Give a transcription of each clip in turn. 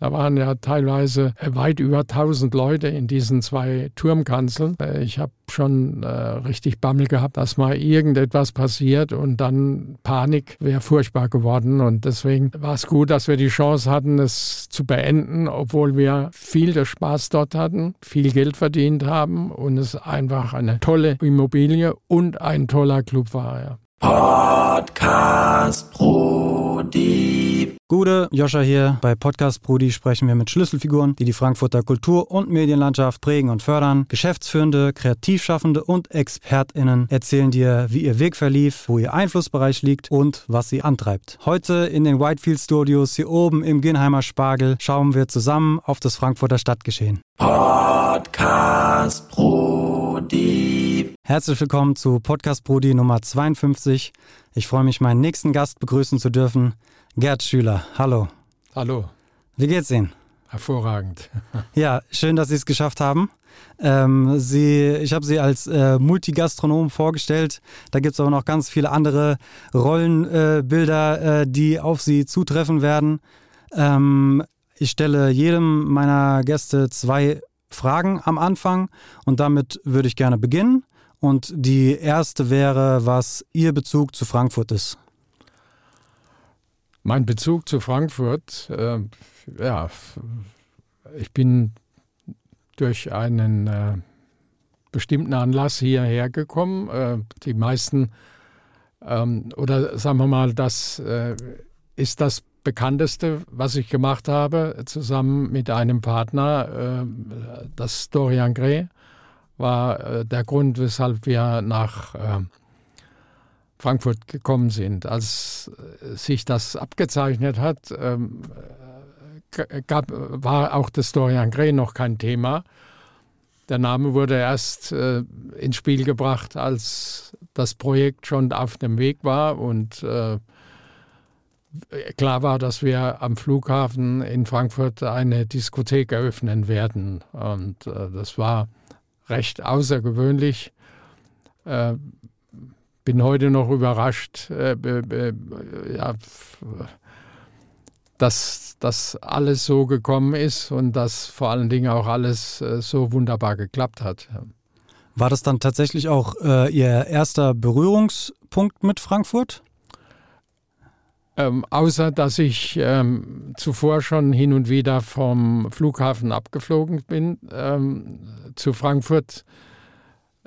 Da waren ja teilweise weit über 1000 Leute in diesen zwei Turmkanzeln. Äh, ich habe schon äh, richtig Bammel gehabt, dass mal irgendetwas passiert und dann Panik wäre furchtbar geworden. Und deswegen war es gut, dass wir die Chance hatten, es zu beenden, obwohl wir viel der Spaß dort hatten, viel Geld verdient haben und es einfach eine tolle Immobilie und ein toller Club war. Ja. Podcast Brudi. Gute, Joscha hier. Bei Podcast Brudi sprechen wir mit Schlüsselfiguren, die die Frankfurter Kultur- und Medienlandschaft prägen und fördern. Geschäftsführende, Kreativschaffende und ExpertInnen erzählen dir, wie ihr Weg verlief, wo ihr Einflussbereich liegt und was sie antreibt. Heute in den Whitefield Studios hier oben im Ginheimer Spargel schauen wir zusammen auf das Frankfurter Stadtgeschehen. Podcast Brudi. Herzlich willkommen zu Podcast Brudi Nummer 52. Ich freue mich, meinen nächsten Gast begrüßen zu dürfen, Gerd Schüler. Hallo. Hallo. Wie geht's Ihnen? Hervorragend. Ja, schön, dass Sie es geschafft haben. Ähm, Sie, ich habe Sie als äh, Multigastronom vorgestellt. Da gibt es aber noch ganz viele andere Rollenbilder, äh, äh, die auf Sie zutreffen werden. Ähm, ich stelle jedem meiner Gäste zwei Fragen am Anfang und damit würde ich gerne beginnen. Und die erste wäre, was Ihr Bezug zu Frankfurt ist. Mein Bezug zu Frankfurt, äh, ja, ich bin durch einen äh, bestimmten Anlass hierher gekommen. Äh, die meisten, ähm, oder sagen wir mal, das äh, ist das bekannteste, was ich gemacht habe, zusammen mit einem Partner, äh, das Dorian Gray war äh, der Grund, weshalb wir nach Frankfurt gekommen sind. Als äh, sich das abgezeichnet hat, ähm, gab, war auch das Dorian Gray noch kein Thema. Der Name wurde erst äh, ins Spiel gebracht, als das Projekt schon auf dem Weg war und äh, klar war, dass wir am Flughafen in Frankfurt eine Diskothek eröffnen werden. Und äh, das war recht außergewöhnlich. Bin heute noch überrascht, äh, äh, ja, dass das alles so gekommen ist und dass vor allen Dingen auch alles äh, so wunderbar geklappt hat. War das dann tatsächlich auch äh, Ihr erster Berührungspunkt mit Frankfurt? Ähm, außer dass ich ähm, zuvor schon hin und wieder vom Flughafen abgeflogen bin ähm, zu Frankfurt,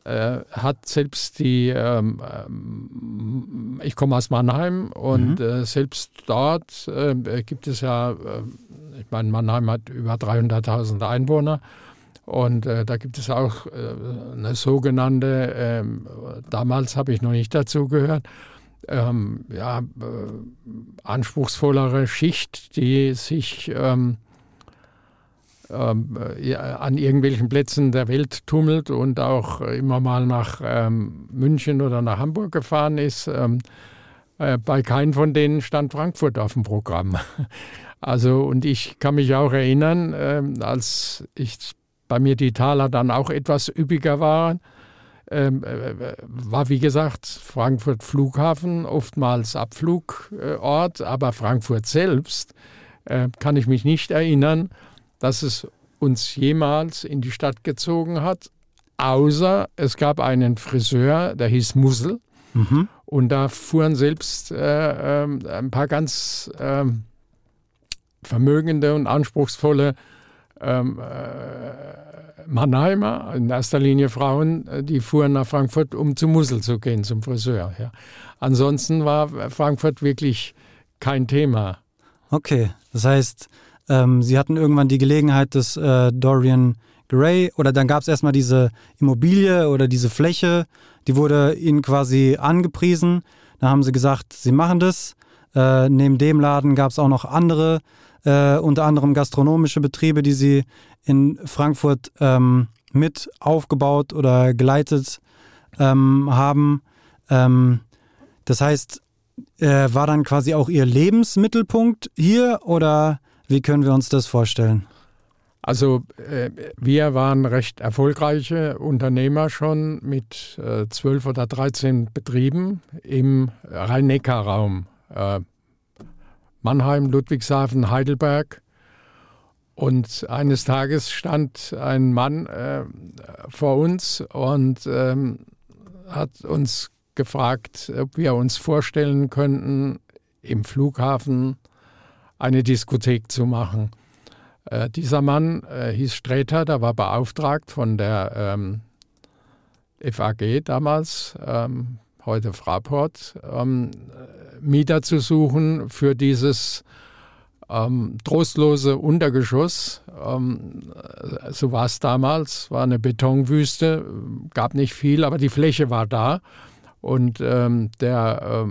hat selbst die, ähm, ähm, ich komme aus Mannheim und mhm. äh, selbst dort äh, gibt es ja, äh, ich meine, Mannheim hat über 300.000 Einwohner. Und äh, da gibt es auch äh, eine sogenannte, ähm, damals habe ich noch nicht dazu gehört, ähm, ja, äh, anspruchsvollere Schicht, die sich ähm, ähm, ja, an irgendwelchen Plätzen der Welt tummelt und auch immer mal nach ähm, München oder nach Hamburg gefahren ist. Ähm, äh, bei keinem von denen stand Frankfurt auf dem Programm. Also, und ich kann mich auch erinnern, als ich bei mir die Taler dann auch etwas üppiger waren, äh, war wie gesagt Frankfurt Flughafen, oftmals Abflugort, aber Frankfurt selbst äh, kann ich mich nicht erinnern, dass es uns jemals in die Stadt gezogen hat, außer es gab einen Friseur, der hieß Mussel. Mhm. Und da fuhren selbst äh, äh, ein paar ganz äh, vermögende und anspruchsvolle ähm, äh, Mannheimer, in erster Linie Frauen, die fuhren nach Frankfurt, um zum Mussel zu gehen, zum Friseur. Ja. Ansonsten war Frankfurt wirklich kein Thema. Okay, das heißt, ähm, Sie hatten irgendwann die Gelegenheit des äh, Dorian Gray oder dann gab es erstmal diese Immobilie oder diese Fläche, die wurde Ihnen quasi angepriesen. Da haben Sie gesagt, Sie machen das. Äh, neben dem Laden gab es auch noch andere, äh, unter anderem gastronomische Betriebe, die Sie in Frankfurt ähm, mit aufgebaut oder geleitet ähm, haben. Ähm, das heißt, äh, war dann quasi auch Ihr Lebensmittelpunkt hier oder wie können wir uns das vorstellen? Also äh, wir waren recht erfolgreiche Unternehmer schon mit äh, zwölf oder 13 Betrieben im Rhein-Neckar-Raum. Äh, Mannheim, Ludwigshafen, Heidelberg Und eines Tages stand ein Mann vor uns und ähm, hat uns gefragt, ob wir uns vorstellen könnten, im Flughafen eine Diskothek zu machen. Äh, dieser Mann äh, hieß Sträter, der war beauftragt von der ähm, FAG damals, ähm, heute Fraport, ähm, Mieter zu suchen für dieses ähm, trostlose Untergeschoss. Ähm, so war es damals, war eine Betonwüste, gab nicht viel, aber die Fläche war da. Und ähm, der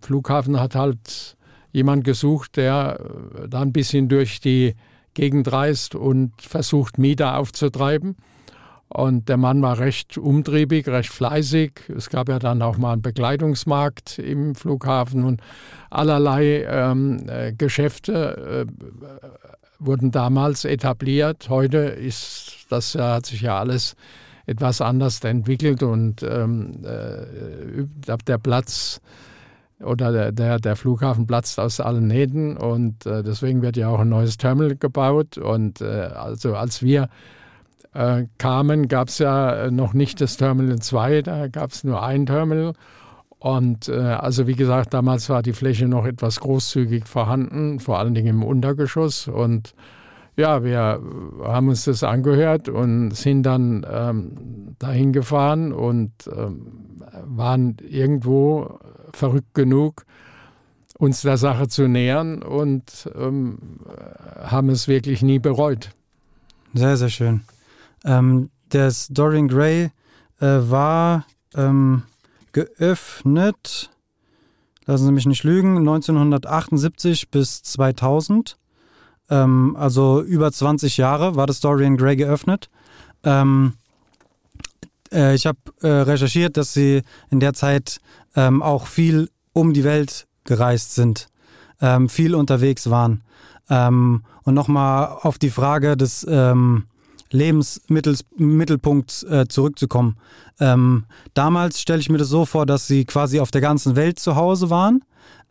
Flughafen hat halt jemand gesucht, der äh, da ein bisschen durch die Gegend reist und versucht, Mieter aufzutreiben. Und der Mann war recht umtriebig, recht fleißig. Es gab ja dann auch mal einen Bekleidungsmarkt im Flughafen und allerlei ähm, äh, Geschäfte äh, wurden damals etabliert. Heute ist das ja, hat sich ja alles etwas anders entwickelt und ähm, äh, der Platz oder der, der, Flughafen platzt aus allen Nähten und äh, deswegen wird ja auch ein neues Terminal gebaut. Und äh, also als wir äh, kamen, gab es ja noch nicht das Terminal 2, da gab es nur ein Terminal. Und äh, also wie gesagt, damals war die Fläche noch etwas großzügig vorhanden, vor allen Dingen im Untergeschoss. Und ja, wir haben uns das angehört und sind dann ähm, dahin gefahren und ähm, waren irgendwo verrückt genug, uns der Sache zu nähern und ähm, haben es wirklich nie bereut. Sehr, sehr schön. Ähm, das Dorian Gray äh, war ähm, geöffnet, lassen Sie mich nicht lügen, 1978 bis 2000. Ähm, also über 20 Jahre war das Dorian Gray geöffnet. Ähm, äh, ich habe äh, recherchiert, dass Sie in der Zeit ähm, auch viel um die Welt gereist sind, ähm, viel unterwegs waren. Ähm, und nochmal auf die Frage des ähm, Lebensmittelpunkts äh, zurückzukommen. Ähm, damals stelle ich mir das so vor, dass sie quasi auf der ganzen Welt zu Hause waren.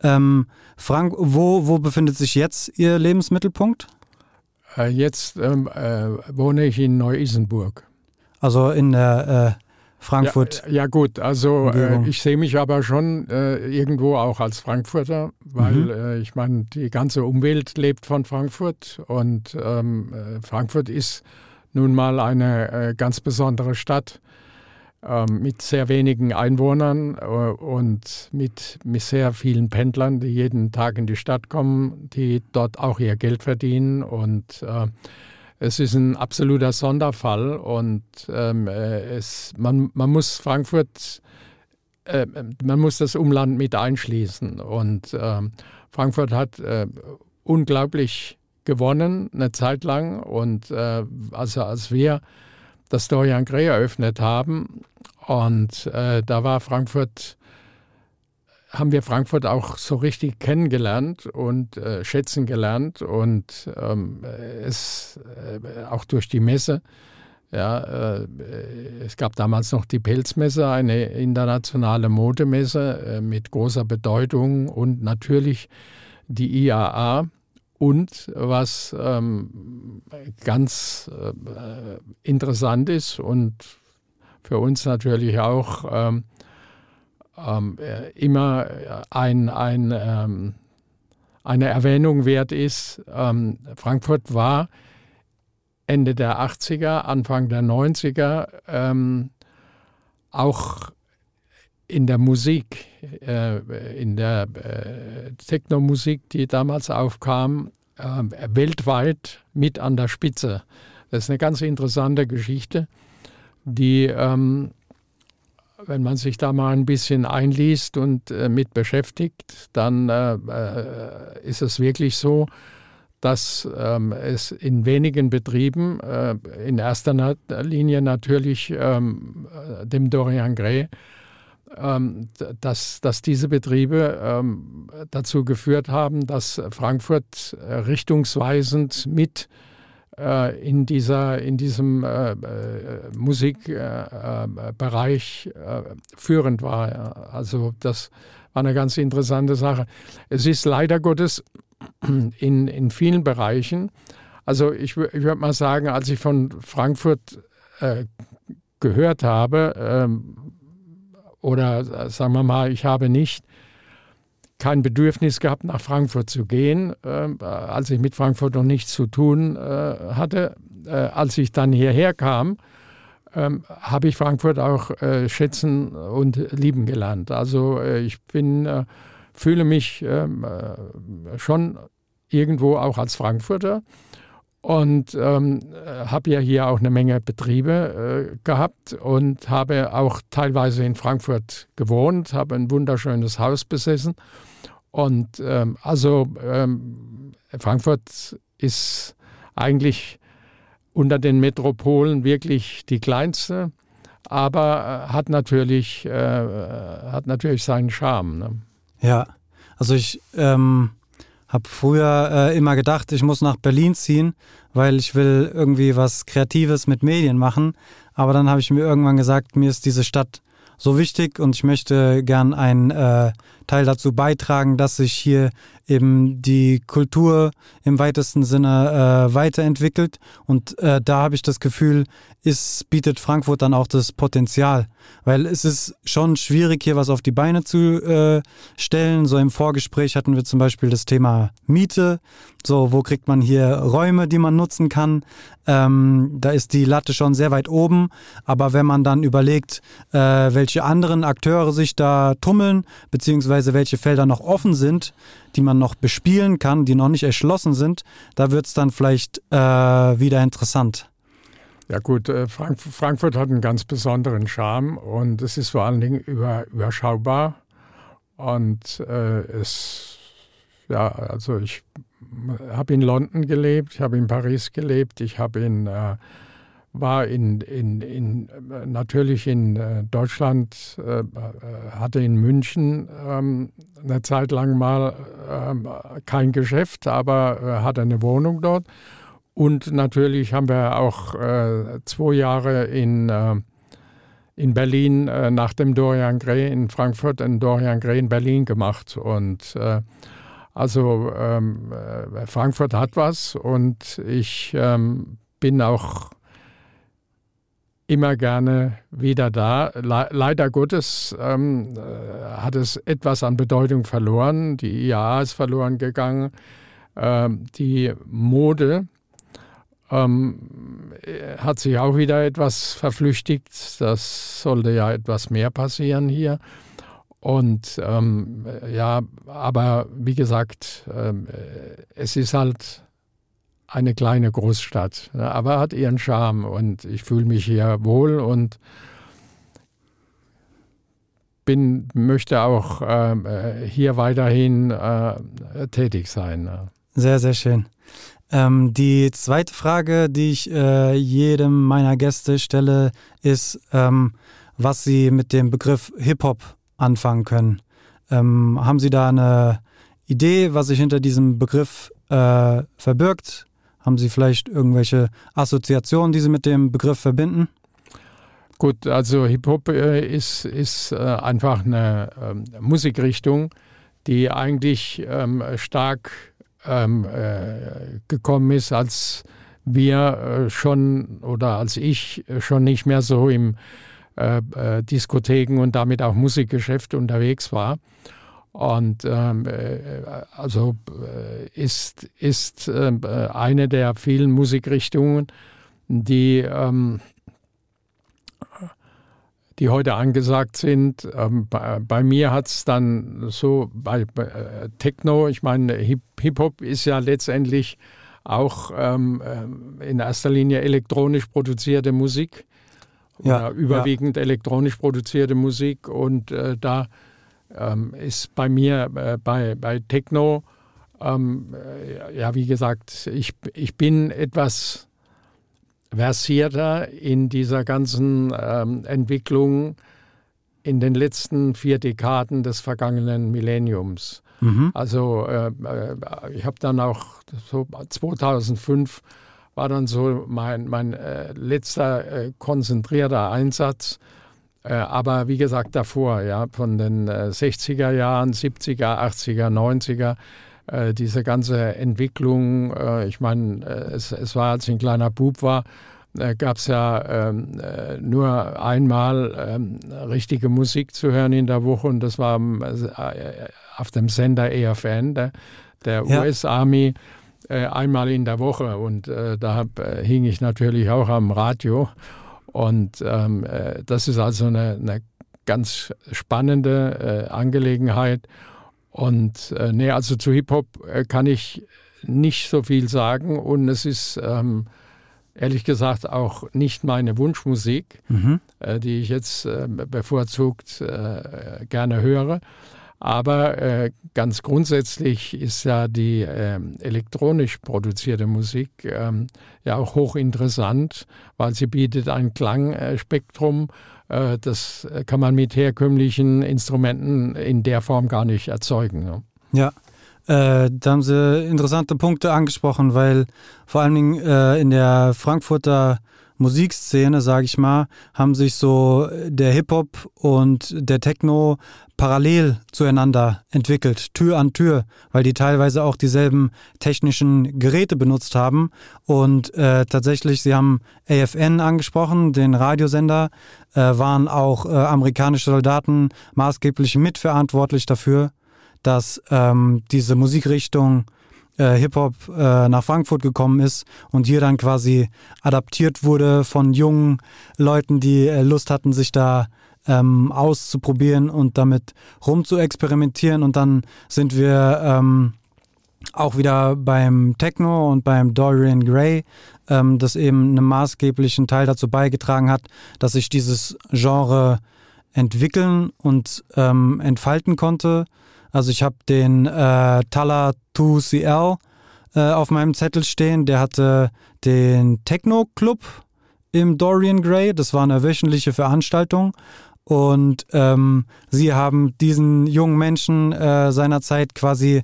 Ähm, Frank, wo, wo befindet sich jetzt Ihr Lebensmittelpunkt? Äh, jetzt ähm, äh, wohne ich in Neu-Isenburg. Also in der äh, Frankfurt. Ja, ja gut, also äh, ich sehe mich aber schon äh, irgendwo auch als Frankfurter, weil mhm. äh, ich meine, die ganze Umwelt lebt von Frankfurt und ähm, äh, Frankfurt ist nun mal eine äh, ganz besondere Stadt mit sehr wenigen Einwohnern äh, und mit, mit sehr vielen Pendlern, die jeden Tag in die Stadt kommen, die dort auch ihr Geld verdienen und es ist ein absoluter Sonderfall und ähm, äh, es, man, man muss Frankfurt, äh, man muss das Umland mit einschließen. Und äh, Frankfurt hat äh, unglaublich gewonnen eine Zeit lang. Und äh, also als wir das Dorian Gray eröffnet haben, und äh, da war Frankfurt haben wir Frankfurt auch so richtig kennengelernt und äh, schätzen gelernt und ähm, es äh, auch durch die Messe. Ja, äh, es gab damals noch die Pelzmesse, eine internationale Modemesse äh, mit großer Bedeutung und natürlich die IAA. Und was ähm, ganz äh, interessant ist und für uns natürlich auch ähm, ähm, äh, immer ein, ein, ähm, eine Erwähnung wert ist. Ähm, Frankfurt war Ende der 80er, Anfang der 90er ähm, auch in der Musik, äh, in der äh, Technomusik, die damals aufkam, äh, weltweit mit an der Spitze. Das ist eine ganz interessante Geschichte, die ähm, wenn man sich da mal ein bisschen einliest und mit beschäftigt, dann ist es wirklich so, dass ähm, es in wenigen Betrieben, äh, in erster Linie natürlich ähm, äh, dem Dorian Gray, ähm, dass, dass diese Betriebe ähm, dazu geführt haben, dass Frankfurt äh, richtungsweisend mit äh, in, dieser, in diesem äh, äh Musikbereich äh, äh, führend war. Ja. Also das war eine ganz interessante Sache. Es ist leider Gottes in, in vielen Bereichen Also ich, ich würde mal sagen, als ich von Frankfurt gehört habe, ähm, oder äh, sagen wir mal, ich habe nicht kein Bedürfnis gehabt, nach Frankfurt zu gehen, ähm, äh, als ich mit Frankfurt noch nichts zu tun äh, hatte. Äh, als ich dann hierher kam, ähm, habe ich Frankfurt auch äh, schätzen und lieben gelernt. Also äh, ich bin, fühle mich ähm, äh, schon irgendwo auch als Frankfurter und ähm, äh, habe ja hier auch eine Menge Betriebe äh, gehabt und habe auch teilweise in Frankfurt gewohnt, habe ein wunderschönes Haus besessen. Und ähm, also ähm, Frankfurt ist eigentlich unter den Metropolen wirklich die kleinste, aber äh, hat natürlich, äh, hat natürlich seinen Charme. Ne? Ja, also ich ähm, habe früher äh, immer gedacht, ich muss nach Berlin ziehen, weil ich will irgendwie was Kreatives mit Medien machen. Aber dann habe ich mir irgendwann gesagt, mir ist diese Stadt so wichtig und ich möchte gern einen äh, Teil dazu beitragen, dass sich hier eben die Kultur im weitesten Sinne äh, weiterentwickelt. Und äh, da habe ich das Gefühl, ist, bietet Frankfurt dann auch das Potenzial. Weil es ist schon schwierig, hier was auf die Beine zu äh, stellen. So im Vorgespräch hatten wir zum Beispiel das Thema Miete. So, wo kriegt man hier Räume, die man nutzen kann? Ähm, da ist die Latte schon sehr weit oben. Aber wenn man dann überlegt, äh, welche anderen Akteure sich da tummeln, beziehungsweise welche Felder noch offen sind, die man noch bespielen kann, die noch nicht erschlossen sind, da wird es dann vielleicht äh, wieder interessant. Ja gut, äh, Frank Frankfurt hat einen ganz besonderen Charme und es ist vor allen Dingen über, überschaubar. Und äh, es, ja, also ich habe in London gelebt, ich habe in Paris gelebt, ich habe in, äh, war in, in, in, natürlich in äh, Deutschland, äh, hatte in München ähm, eine Zeit lang mal ähm, kein Geschäft, aber äh, hatte eine Wohnung dort. Und natürlich haben wir auch äh, zwei Jahre in, äh, in Berlin äh, nach dem Dorian Gray in Frankfurt einen Dorian Gray in Berlin gemacht. Und äh, also ähm, äh, Frankfurt hat was und ich bin auch immer gerne wieder da. Le leider Gottes ähm, äh, hat es etwas an Bedeutung verloren. Die IAA ist verloren gegangen. Ähm, die Mode ähm, hat sich auch wieder etwas verflüchtigt. Das sollte ja etwas mehr passieren hier. Und ähm, ja, aber wie gesagt, ähm, es ist halt eine kleine Großstadt, aber hat ihren Charme und ich fühle mich hier wohl und bin, möchte auch ähm, äh, hier weiterhin äh, tätig sein. Sehr, sehr schön. Ähm, die zweite Frage, die ich äh, jedem meiner Gäste stelle, ist, ähm, was Sie mit dem Begriff Hip-Hop anfangen können. Ähm, haben Sie da eine Idee, was sich hinter diesem Begriff äh, verbirgt? Haben Sie vielleicht irgendwelche Assoziationen, die Sie mit dem Begriff verbinden? Gut, also Hip-Hop äh, ist, ist äh, einfach eine ähm, Musikrichtung, die eigentlich ähm, stark ähm, äh, gekommen ist, als wir schon oder als ich schon nicht mehr so im Diskotheken und damit auch Musikgeschäft unterwegs war. Und ähm, also ist, ist äh, eine der vielen Musikrichtungen, die, ähm, die heute angesagt sind. Ähm, bei, bei, mir hat es dann so bei, bei äh, Techno, ich meine, Hip-Hop ist ja letztendlich auch ähm, in erster Linie elektronisch produzierte Musik. Ja, überwiegend ja. elektronisch produzierte Musik und äh, da ähm, ist bei mir äh, bei, bei Techno, ähm, äh, ja, wie gesagt, ich, ich bin etwas versierter in dieser ganzen ähm, Entwicklung in den letzten vier Dekaden des vergangenen Millenniums. Mhm. Also äh, äh ich habe dann auch so 2005 war dann so mein, mein äh, letzter äh, konzentrierter Einsatz aber wie gesagt, davor, ja, von den 60er äh, Jahren, 70er, 80er, 90er, äh, diese ganze Entwicklung, äh, ich meine, äh, es, es war, als ich ein kleiner Bub war, äh, gab es ja ähm, äh, nur einmal ähm, richtige Musik zu hören in der Woche und das war äh, auf dem Sender EFN, der, der Ja. US Army, äh, einmal in der Woche und äh, da hab, äh, hing ich natürlich auch am Radio und ähm, äh, das ist also eine, eine ganz spannende äh, Angelegenheit und äh, nee, also zu Hip-Hop äh, kann ich nicht so viel sagen und es ist ähm, ehrlich gesagt auch nicht meine Wunschmusik, Mhm. äh, die ich jetzt äh, bevorzugt gerne höre. Aber äh, ganz grundsätzlich ist ja die ähm, elektronisch produzierte Musik ähm, ja auch hochinteressant, weil sie bietet ein Klangspektrum, äh, das kann man mit herkömmlichen Instrumenten in der Form gar nicht erzeugen. Ne? Ja, äh, da haben Sie interessante Punkte angesprochen, weil vor allen Dingen äh, in der Frankfurter Musikszene, sage ich mal, haben sich so der Hip-Hop und der Techno parallel zueinander entwickelt, Tür an Tür, weil die teilweise auch dieselben technischen Geräte benutzt haben. Und äh, tatsächlich, Sie haben AFN angesprochen, den Radiosender, äh, waren auch äh, amerikanische Soldaten maßgeblich mitverantwortlich dafür, dass ähm, diese Musikrichtung äh, Hip-Hop äh, nach Frankfurt gekommen ist und hier dann quasi adaptiert wurde von jungen Leuten, die äh, Lust hatten, sich da ähm, auszuprobieren und damit rumzuexperimentieren. Und dann sind wir ähm, auch wieder beim Techno und beim Dorian Gray, ähm, das eben einen maßgeblichen Teil dazu beigetragen hat, dass sich dieses Genre entwickeln und ähm, entfalten konnte. Also ich habe den äh, Tala 2CL äh, auf meinem Zettel stehen. Der hatte den Techno Club im Dorian Gray. Das war eine wöchentliche Veranstaltung. Und ähm, sie haben diesen jungen Menschen äh, seinerzeit quasi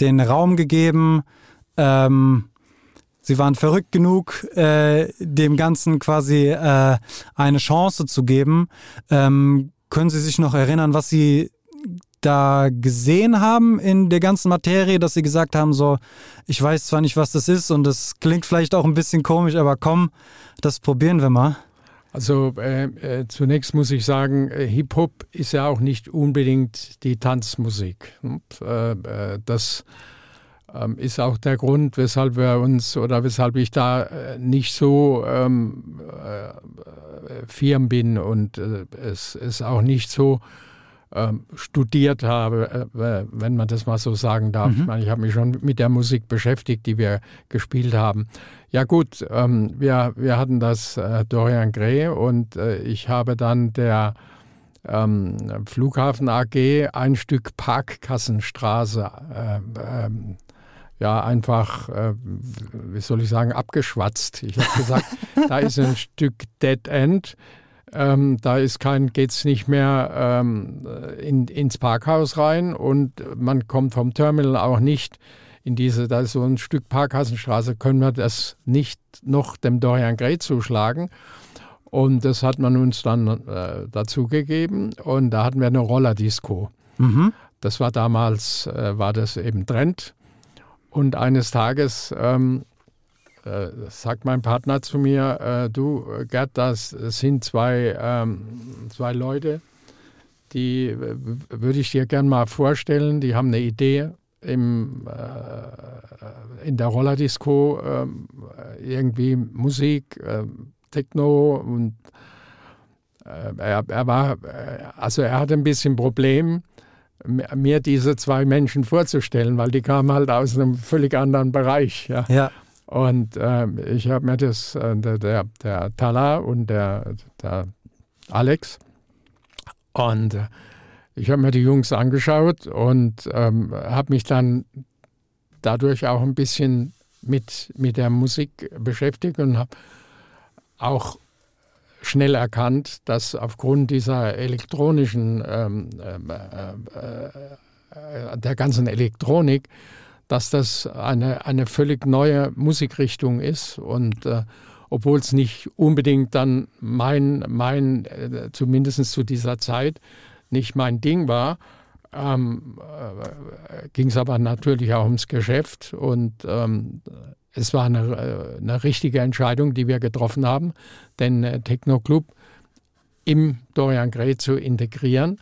den Raum gegeben. Ähm, sie waren verrückt genug, äh, dem Ganzen quasi äh, eine Chance zu geben. Ähm, können Sie sich noch erinnern, was Sie da gesehen haben in der ganzen Materie, dass Sie gesagt haben, so, ich weiß zwar nicht, was das ist und das klingt vielleicht auch ein bisschen komisch, aber komm, das probieren wir mal. Also äh, äh, zunächst muss ich sagen, äh, Hip-Hop ist ja auch nicht unbedingt die Tanzmusik. Und, äh, äh, das ähm, ist auch der Grund, weshalb wir uns oder weshalb ich da äh, nicht so ähm, äh, firm bin und es es auch nicht so studiert habe, äh, wenn man das mal so sagen darf. Mhm. Ich meine, ich habe mich schon mit der Musik beschäftigt, die wir gespielt haben. Ja gut, ähm, wir, wir hatten das äh, Dorian Gray und äh, ich habe dann der ähm, Flughafen AG ein Stück Parkkassenstraße äh, ähm, ja einfach, äh, wie soll ich sagen, abgeschwatzt. Ich habe gesagt, da ist ein Stück Dead End. Ähm, da ist kein, geht's nicht mehr ähm, in, ins Parkhaus rein und man kommt vom Terminal auch nicht in diese, da ist so ein Stück Parkhassenstraße, können wir das nicht noch dem Dorian Gray zuschlagen. Und das hat man uns dann äh, dazu gegeben und da hatten wir eine Rollerdisco. Mhm. Das war damals, äh, war das eben Trend. Und eines Tages ähm, äh, sagt mein Partner zu mir, äh, du Gerd, das sind zwei, ähm, zwei Leute, die äh, würde ich dir gern mal vorstellen, die haben eine Idee im, äh, in der Rollerdisco, ähm, irgendwie Musik, ähm, Techno und äh, er, er war, äh, also er hatte ein bisschen Problem, mir diese zwei Menschen vorzustellen, weil die kamen halt aus einem völlig anderen Bereich. Ja. Ja, Und ähm, ich habe mir das, äh, der, der, Tala und der, der Alex, und äh, ich habe mir die Jungs angeschaut und ähm, habe mich dann dadurch auch ein bisschen mit, mit der Musik beschäftigt und habe auch schnell erkannt, dass aufgrund dieser elektronischen, ähm, ähm, äh, äh, der ganzen Elektronik, dass das eine, eine völlig neue Musikrichtung ist und äh, obwohl es nicht unbedingt dann mein, mein äh, zumindest zu dieser Zeit, nicht mein Ding war, ähm, äh, ging es aber natürlich auch ums Geschäft und ähm, es war eine, äh, eine, richtige Entscheidung, die wir getroffen haben, den äh, Techno Club im Dorian Gray zu integrieren,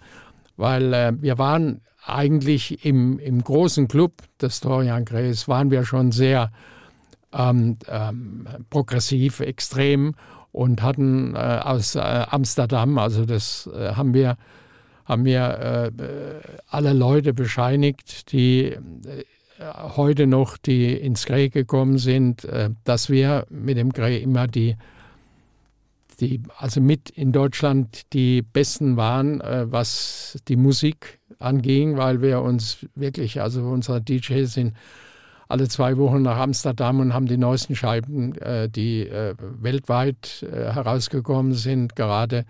weil äh, wir waren eigentlich im, im großen Club des Dorian Grays, waren wir schon sehr ähm, ähm, progressiv, extrem und hatten äh, aus äh, Amsterdam, also das äh, haben wir, haben wir alle Leute bescheinigt, die heute noch, die ins Grey gekommen sind, dass wir mit dem Grey immer die die also mit in Deutschland die Besten waren, äh, was die Musik anging, weil wir uns wirklich, also unsere DJs sind alle zwei Wochen nach Amsterdam und haben die neuesten Scheiben, äh, die äh, weltweit äh, herausgekommen sind, gerade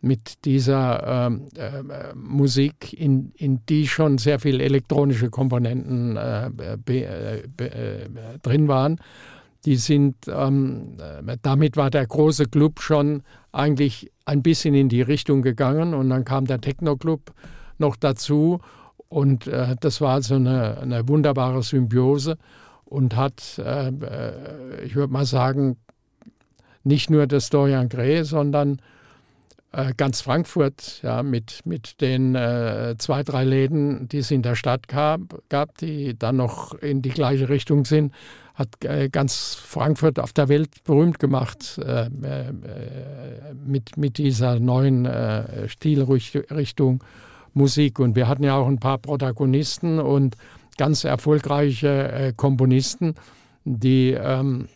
mit dieser ähm, äh, Musik, in, in die schon sehr viele elektronische Komponenten drin waren. Die sind, ähm, äh, damit war der große Club schon eigentlich ein bisschen in die Richtung gegangen und dann kam der Techno-Club noch dazu. Und äh, das war also eine, eine, wunderbare Symbiose und hat, äh, äh ich würde mal sagen, nicht nur das Dorian Gray, sondern äh, ganz Frankfurt ja, mit, mit den äh, zwei, drei Läden, die es in der Stadt gab, gab, die dann noch in die gleiche Richtung sind, hat äh, ganz Frankfurt auf der Welt berühmt gemacht mit, mit dieser neuen Stilrichtung Musik. Und wir hatten ja auch ein paar Protagonisten und ganz erfolgreiche äh, Komponisten, die, ähm,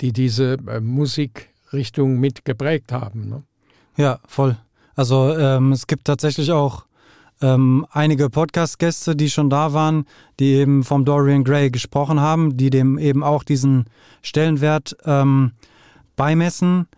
die diese äh, Musikrichtung mit geprägt haben. Ne? Ja, voll. Also ähm, es gibt tatsächlich auch ähm, einige Podcast-Gäste, die schon da waren, die eben vom Dorian Gray gesprochen haben, die dem eben auch diesen Stellenwert ähm, beimessen.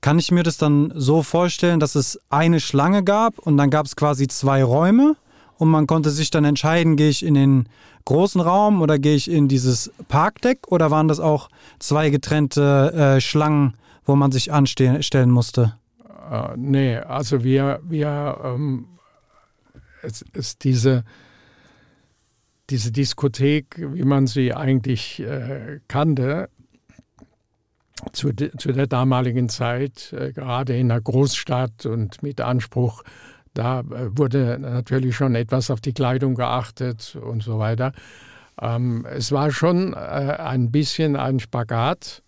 Kann ich mir das dann so vorstellen, dass es eine Schlange gab und dann gab es quasi zwei Räume und man konnte sich dann entscheiden, gehe ich in den großen Raum oder gehe ich in dieses Parkdeck oder waren das auch zwei getrennte äh, Schlangen, wo man sich anstellen musste? Uh, nee, also wir, wir ähm, es ist diese, diese Diskothek, wie man sie eigentlich äh, kannte, zu, zu, der damaligen Zeit, äh, gerade in einer Großstadt und mit Anspruch, da äh, wurde natürlich schon etwas auf die Kleidung geachtet und so weiter. Ähm, es war schon äh, ein bisschen ein Spagat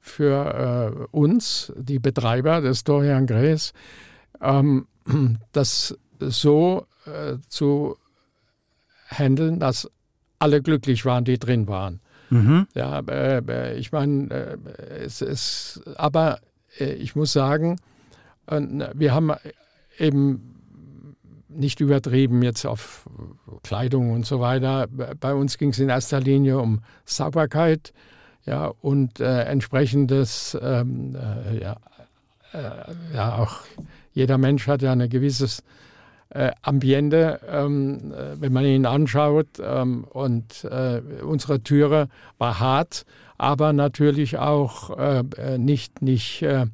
für äh, uns, die Betreiber des Dorian Grace, ähm, das so zu handeln, dass alle glücklich waren, die drin waren. Mhm. Ja, äh, äh ich meine, äh, es ist, aber äh, ich muss sagen, äh, wir haben eben nicht übertrieben jetzt auf Kleidung und so weiter. Bei uns ging es in erster Linie um Sauberkeit ja, und entsprechendes, ähm, ja, ja, auch jeder Mensch hat ja ein gewisses äh, Ambiente, ähm, äh, wenn man ihn anschaut. Ähm, und äh, unsere Türe war hart, aber natürlich auch äh, äh nicht, nicht äh,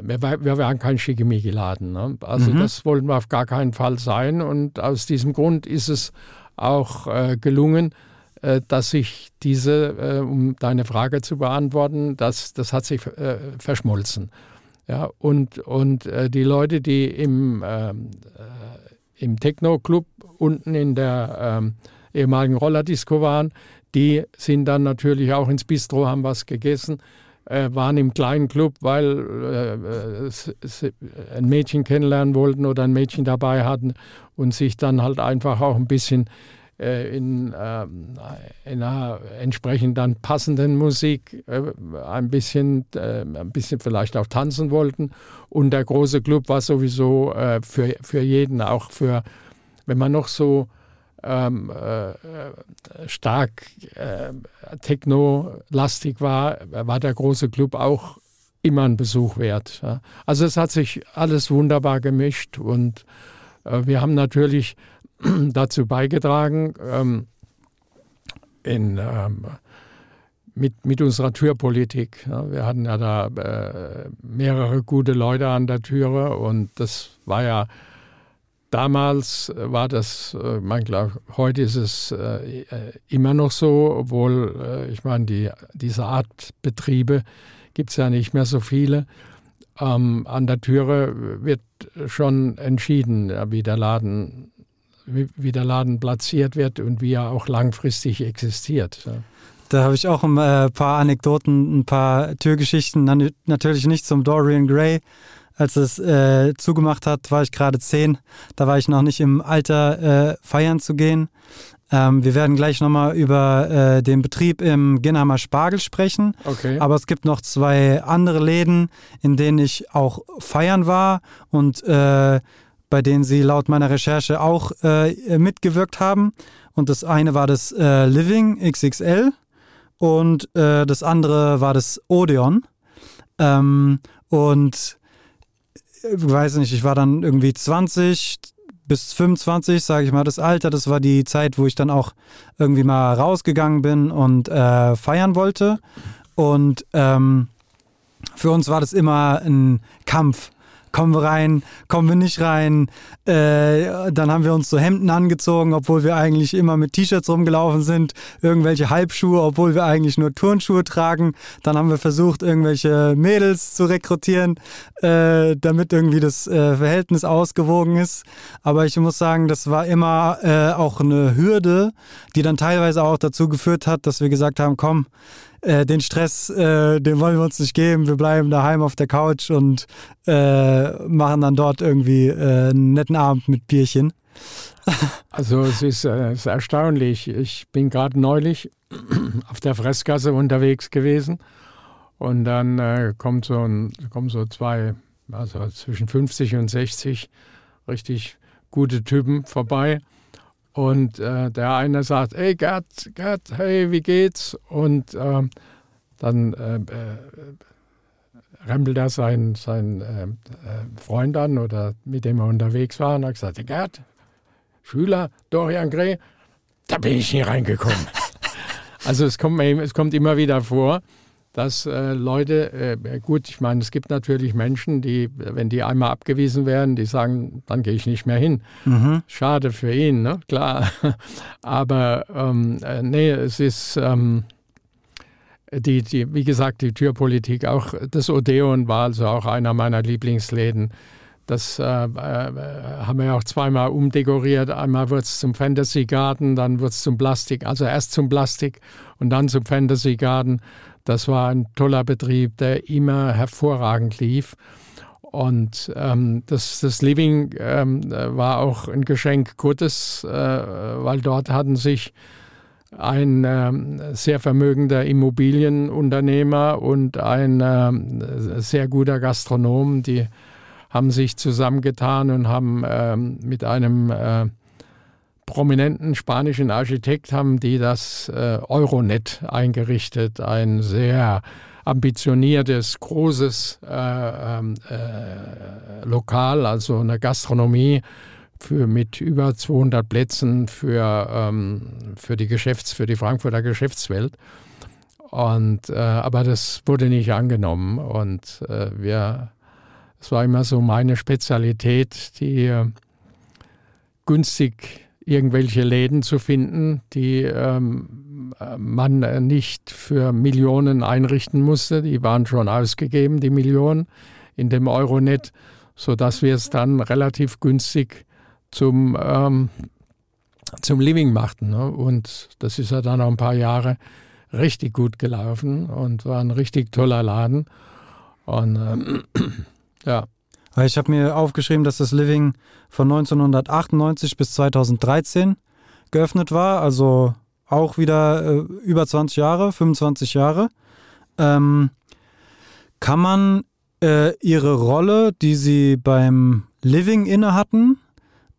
wir, wir waren kein Schickimicki-Laden. Ne? Also mhm. das wollten wir auf gar keinen Fall sein. Und aus diesem Grund ist es auch gelungen, dass sich diese, um deine Frage zu beantworten, das, das hat sich verschmolzen. Ja, und und äh, die Leute, die im, ähm, äh, im Techno-Club unten in der ähm, ehemaligen Rollerdisco waren, die sind dann natürlich auch ins Bistro, haben was gegessen, äh, waren im kleinen Club, weil äh, ein Mädchen kennenlernen wollten oder ein Mädchen dabei hatten und sich dann halt einfach auch ein bisschen äh, in, ähm, in einer entsprechend dann passenden Musik äh, ein bisschen, äh, ein bisschen vielleicht auch tanzen wollten. Und der große Club war sowieso für, für jeden, auch für, wenn man noch so ähm, äh, stark äh, techno-lastig war, war der große Club auch immer ein Besuch wert. Ja. Also es hat sich alles wunderbar gemischt und äh, wir haben natürlich dazu beigetragen, ähm, in, ähm, mit, mit unserer Türpolitik. Ja, wir hatten ja da äh, mehrere gute Leute an der Türe und das war ja damals war das, äh, man glaubt, heute ist es äh, immer noch so, obwohl, äh, ich meine, die, diese Art Betriebe gibt es ja nicht mehr so viele. Ähm, an der Türe wird schon entschieden, wie der Laden wie der Laden platziert wird und wie er auch langfristig existiert. Da habe ich auch ein äh, paar Anekdoten, ein paar Türgeschichten. Natürlich nicht zum Dorian Gray. Als es äh, zugemacht hat, war ich gerade zehn. Da war ich noch nicht im Alter, äh, feiern zu gehen. Ähm, wir werden gleich nochmal über äh, den Betrieb im Ginnheimer Spargel sprechen. Okay. Aber es gibt noch zwei andere Läden, in denen ich auch feiern war und äh, bei denen sie laut meiner Recherche auch äh, mitgewirkt haben. Und das eine war das äh, Living XXL und äh, das andere war das Odeon. Ähm, und ich weiß nicht, ich war dann irgendwie 20 bis 25, sage ich mal, das Alter. Das war die Zeit, wo ich dann auch irgendwie mal rausgegangen bin und äh, feiern wollte. Und ähm, für uns war das immer ein Kampf kommen wir rein, kommen wir nicht rein. Äh, dann haben wir uns so Hemden angezogen, obwohl wir eigentlich immer mit T-Shirts rumgelaufen sind, irgendwelche Halbschuhe, obwohl wir eigentlich nur Turnschuhe tragen. Dann haben wir versucht, irgendwelche Mädels zu rekrutieren, äh, damit irgendwie das äh, Verhältnis ausgewogen ist. Aber ich muss sagen, das war immer äh, auch eine Hürde, die dann teilweise auch dazu geführt hat, dass wir gesagt haben, komm, äh, den Stress, äh, den wollen wir uns nicht geben. Wir bleiben daheim auf der Couch und äh, machen dann dort irgendwie äh, einen netten Abend mit Bierchen. Also es ist, es ist erstaunlich. Ich bin gerade neulich auf der Fressgasse unterwegs gewesen und dann kommt so ein, kommen so zwei, also zwischen 50 und 60 richtig gute Typen vorbei und äh, der eine sagt, hey Gerd, Gerd, hey, wie geht's? Und äh, dann äh, rempelt er seinen, seinen äh, äh, Freund an oder mit dem er unterwegs war und hat gesagt, Gerd, Schüler, Dorian Gray, da bin ich nie reingekommen. also es kommt, es kommt immer wieder vor, dass äh, Leute, äh, gut, ich meine, es gibt natürlich Menschen, die, wenn die einmal abgewiesen werden, die sagen, dann gehe ich nicht mehr hin. Mhm. Schade für ihn, ne? klar. Aber ähm, äh, nee, es ist, ähm, die, die, wie gesagt, die Türpolitik, auch das Odeon war also auch einer meiner Lieblingsläden. Das äh, äh, haben wir ja auch zweimal umdekoriert. Einmal wird es zum Fantasy Garden, dann wird es zum Plastik, also erst zum Plastik und dann zum Fantasy Garden. Das war ein toller Betrieb, der immer hervorragend lief. Und ähm, das, das Living ähm, war auch ein Geschenk Gottes, äh, weil dort hatten sich ein äh, sehr vermögender Immobilienunternehmer und ein äh, sehr guter Gastronom, die haben sich zusammengetan und haben ähm, mit einem äh, prominenten spanischen Architekt haben die das äh, Euronet eingerichtet, ein sehr ambitioniertes, großes äh, ähm, äh, Lokal, also eine Gastronomie für, mit über 200 Plätzen für, ähm, für, die Geschäfts-, für die Frankfurter Geschäftswelt. Und, äh, aber das wurde nicht angenommen und äh, wir, es war immer so meine Spezialität, die äh, günstig irgendwelche Läden zu finden, die ähm, man nicht für Millionen einrichten musste. Die waren schon ausgegeben, die Millionen in dem Euronet, sodass wir es dann relativ günstig zum, ähm, zum Living machten. Ne? Und das ist ja dann auch ein paar Jahre richtig gut gelaufen und war ein richtig toller Laden. Und ähm, ja. Weil ich habe mir aufgeschrieben, dass das Living von 1998 bis 2013 geöffnet war, also auch wieder äh, über 20 Jahre, 25 Jahre. Ähm, kann man äh, ihre Rolle, die sie beim Living inne hatten,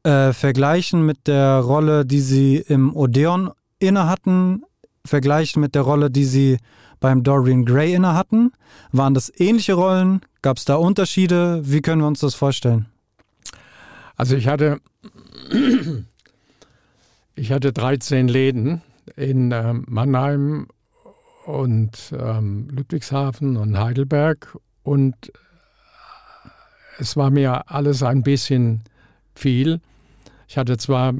äh, vergleichen mit der Rolle, die sie im Odeon inne hatten, vergleichen mit der Rolle, die sie beim Dorian Gray inne hatten? Waren das ähnliche Rollen? Gab es da Unterschiede? Wie können wir uns das vorstellen? Also ich hatte, ich hatte 13 Läden in äh, Mannheim und ähm, Ludwigshafen und Heidelberg und es war mir alles ein bisschen viel. Ich hatte zwar,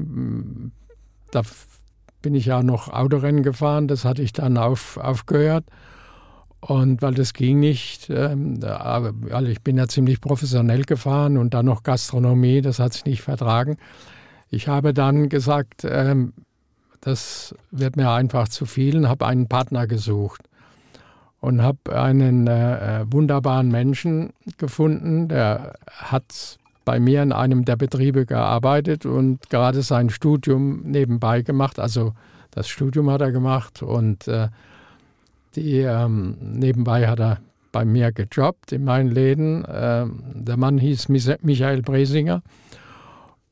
bin ich ja noch Autorennen gefahren, das hatte ich dann auf, aufgehört. Und weil das ging nicht, ähm, also ich bin ja ziemlich professionell gefahren und dann noch Gastronomie, das hat sich nicht vertragen. Ich habe dann gesagt, ähm, das wird mir einfach zu viel und habe einen Partner gesucht und habe einen äh, wunderbaren Menschen gefunden, der hat bei mir in einem der Betriebe gearbeitet und gerade sein Studium nebenbei gemacht. Also das Studium hat er gemacht und äh, die, ähm, nebenbei hat er bei mir gejobbt in meinen Läden. Ähm, der Mann hieß Michael Bresinger.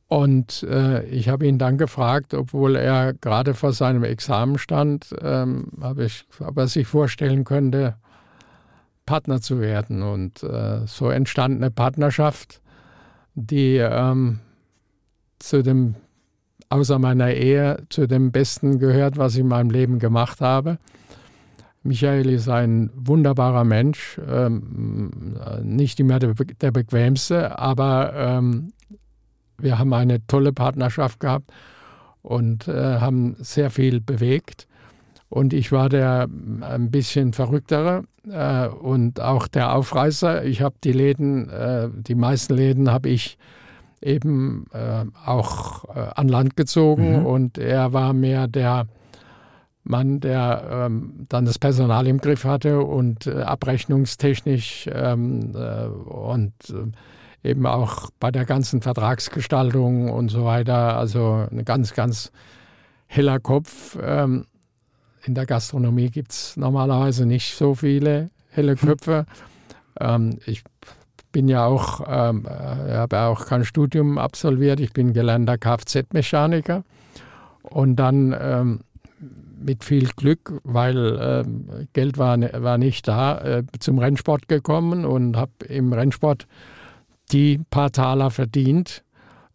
Und äh, ich habe ihn dann gefragt, obwohl er gerade vor seinem Examen stand, ähm, ich, ob er sich vorstellen könnte, Partner zu werden. Und äh, so entstand eine Partnerschaft, die ähm, zu dem, außer meiner Ehe, zu dem Besten gehört, was ich in meinem Leben gemacht habe. Michael ist ein wunderbarer Mensch, ähm, nicht immer der, der bequemste, aber ähm, wir haben eine tolle Partnerschaft gehabt und äh, haben sehr viel bewegt. Und ich war der ein bisschen verrücktere äh, und auch der Aufreißer. Ich habe die Läden, äh, die meisten Läden habe ich eben äh, auch äh, an Land gezogen mhm. und er war mehr der Mann, der ähm, dann das Personal im Griff hatte und äh, abrechnungstechnisch ähm, äh, und eben auch bei der ganzen Vertragsgestaltung und so weiter. Also ein ganz, ganz heller Kopf. Ähm, in der Gastronomie gibt es normalerweise nicht so viele helle Köpfe. Ähm, ich bin ja auch, ähm, äh, habe auch kein Studium absolviert. Ich bin gelernter Kfz-Mechaniker und dann ähm, mit viel Glück, weil äh, Geld war, war nicht da, äh, zum Rennsport gekommen und habe im Rennsport die paar Taler verdient,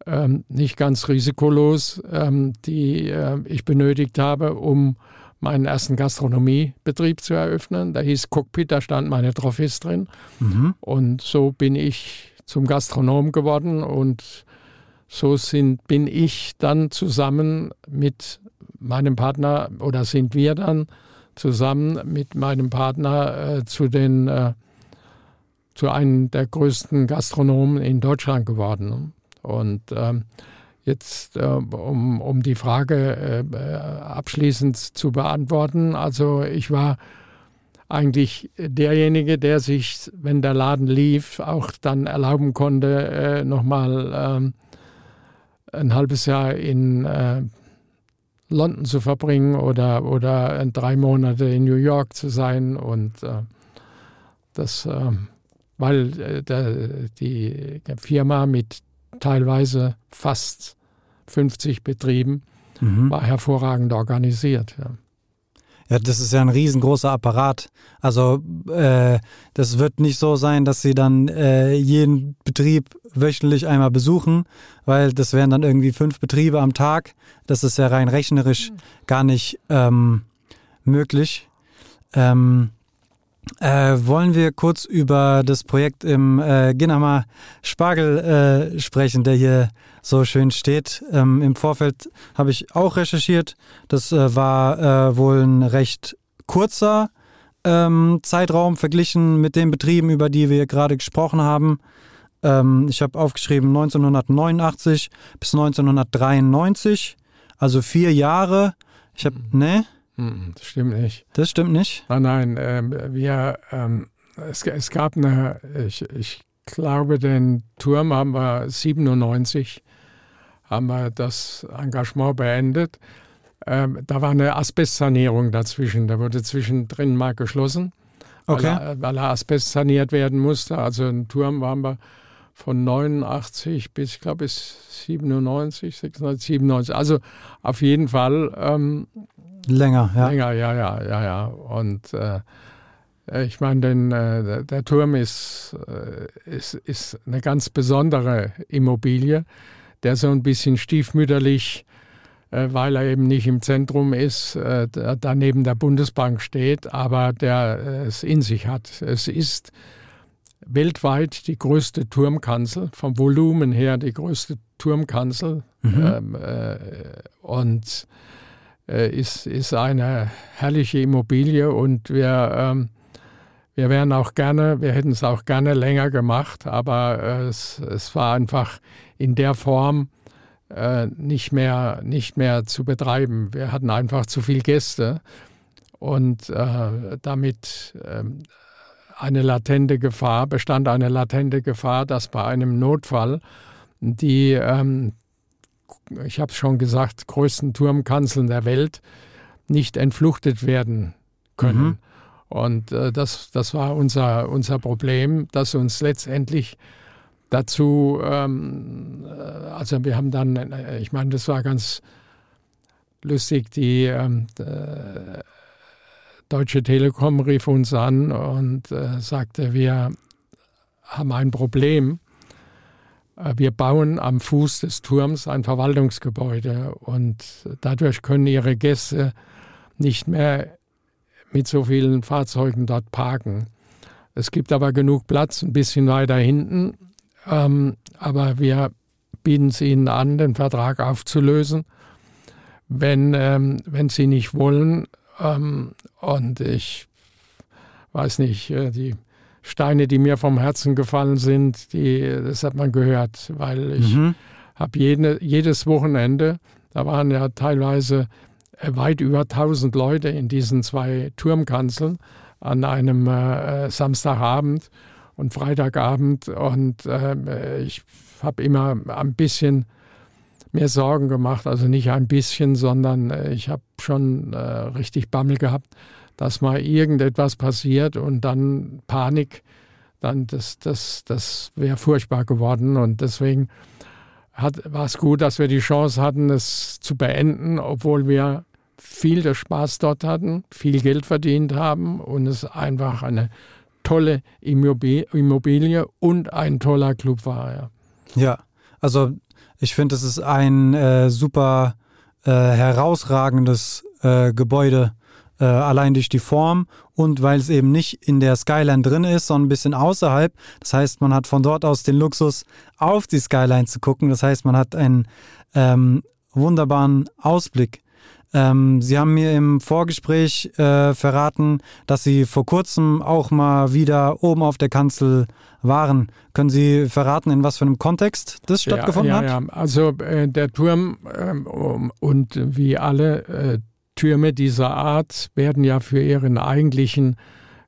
ähm, nicht ganz risikolos, ähm, die äh, ich benötigt habe, um meinen ersten Gastronomiebetrieb zu eröffnen. Da hieß Cockpit, da stand meine Trophys drin. Mhm. Und so bin ich zum Gastronom geworden und so sind, bin ich dann zusammen mit meinem Partner oder sind wir dann zusammen mit meinem Partner äh, zu den äh, zu einem der größten Gastronomen in Deutschland geworden. Und ähm, jetzt, äh, um, um die Frage äh, abschließend zu beantworten, also ich war eigentlich derjenige, der sich, wenn der Laden lief, auch dann erlauben konnte, äh, nochmal ähm, ein halbes Jahr in äh, London zu verbringen oder, oder drei Monate in New York zu sein. Und äh, das, äh, weil äh, die Firma mit teilweise fast 50 Betrieben mhm. war hervorragend organisiert. Ja. Ja, das ist ja ein riesengroßer Apparat. Also äh, das wird nicht so sein, dass sie dann äh, jeden Betrieb wöchentlich einmal besuchen, weil das wären dann irgendwie fünf Betriebe am Tag. Das ist ja rein rechnerisch mhm. gar nicht ähm, möglich. Ähm, äh, wollen wir kurz über das Projekt im äh, Ginnamer Spargel äh, sprechen, der hier so schön steht. Ähm, Im Vorfeld habe ich auch recherchiert. Das äh, war äh, wohl ein recht kurzer ähm, Zeitraum verglichen mit den Betrieben, über die wir gerade gesprochen haben. Ähm, ich habe aufgeschrieben 1989 bis 1993, also vier Jahre. Ich habe, mhm. ne? Mhm, das stimmt nicht. Das stimmt nicht? Nein, nein, äh, wir, ähm, es, es, gab eine, ich, ich glaube, den Turm haben wir 97 haben wir das Engagement beendet. Ähm, da war eine Asbestsanierung dazwischen. Da wurde zwischendrin mal geschlossen, okay. weil, weil er Asbest saniert werden musste. Also ein Turm waren wir von 89 bis, ich glaube, bis 97, 96, 97. Also auf jeden Fall. Ähm, länger, ja. Länger, ja, ja, ja, ja. Und äh, ich meine, denn, äh, der Turm ist, äh, ist, ist eine ganz besondere Immobilie der so ein bisschen stiefmütterlich, äh, weil er eben nicht im Zentrum ist, äh, da neben der Bundesbank steht, aber der äh, es in sich hat. Es ist weltweit die größte Turmkanzel, vom Volumen her die größte Turmkanzel. Mhm. Ähm, äh, und ist, ist eine herrliche Immobilie und wir, ähm, wir wären auch gerne, wir hätten es auch gerne länger gemacht, aber äh, es, es war einfach in der Form äh, nicht, mehr, nicht mehr zu betreiben. Wir hatten einfach zu viele Gäste und äh, damit ähm, eine latente Gefahr, bestand eine latente Gefahr, dass bei einem Notfall die, ähm, ich habe es schon gesagt, größten Turmkanzeln der Welt nicht entfluchtet werden können. Mhm. Und äh, das, das war unser, unser Problem, das uns letztendlich dazu, ähm, äh, also wir haben dann, äh, ich meine, das war ganz lustig, die ähm, äh, Deutsche Telekom rief uns an und äh, sagte, wir haben ein Problem. Äh, wir bauen am Fuß des Turms ein Verwaltungsgebäude und dadurch können Ihre Gäste nicht mehr mit so vielen Fahrzeugen dort parken. Es gibt aber genug Platz ein bisschen weiter hinten, ähm, aber wir bieten es Ihnen an, den Vertrag aufzulösen. Wenn, ähm, wenn Sie nicht wollen, ähm, und ich weiß nicht, äh, die Steine, die mir vom Herzen gefallen sind, die, das hat man gehört, weil ich Mhm. habe jede, jedes Wochenende, da waren ja teilweise äh, weit über 1000 Leute in diesen zwei Turmkanzeln an einem äh, Samstagabend und Freitagabend und äh, ich habe immer ein bisschen mir Sorgen gemacht, also nicht ein bisschen, sondern äh, ich habe schon äh, richtig Bammel gehabt, dass mal irgendetwas passiert und dann Panik, dann das, das, das wäre furchtbar geworden und deswegen war es gut, dass wir die Chance hatten, es zu beenden, obwohl wir viel der Spaß dort hatten, viel Geld verdient haben und es einfach eine tolle Immobilie und ein toller Club war. Ja, ja. also ich finde, es ist ein äh, super äh, herausragendes äh, Gebäude, äh, allein durch die Form und weil es eben nicht in der Skyline drin ist, sondern ein bisschen außerhalb. Das heißt, man hat von dort aus den Luxus, auf die Skyline zu gucken. Das heißt, man hat einen ähm, wunderbaren Ausblick. Ähm, Sie haben mir im Vorgespräch äh, verraten, dass Sie vor kurzem auch mal wieder oben auf der Kanzel waren. Können Sie verraten, in was für einem Kontext das stattgefunden ja, hat? Ja, also äh, der Turm ähm, und wie alle äh, Türme dieser Art werden ja für ihren eigentlichen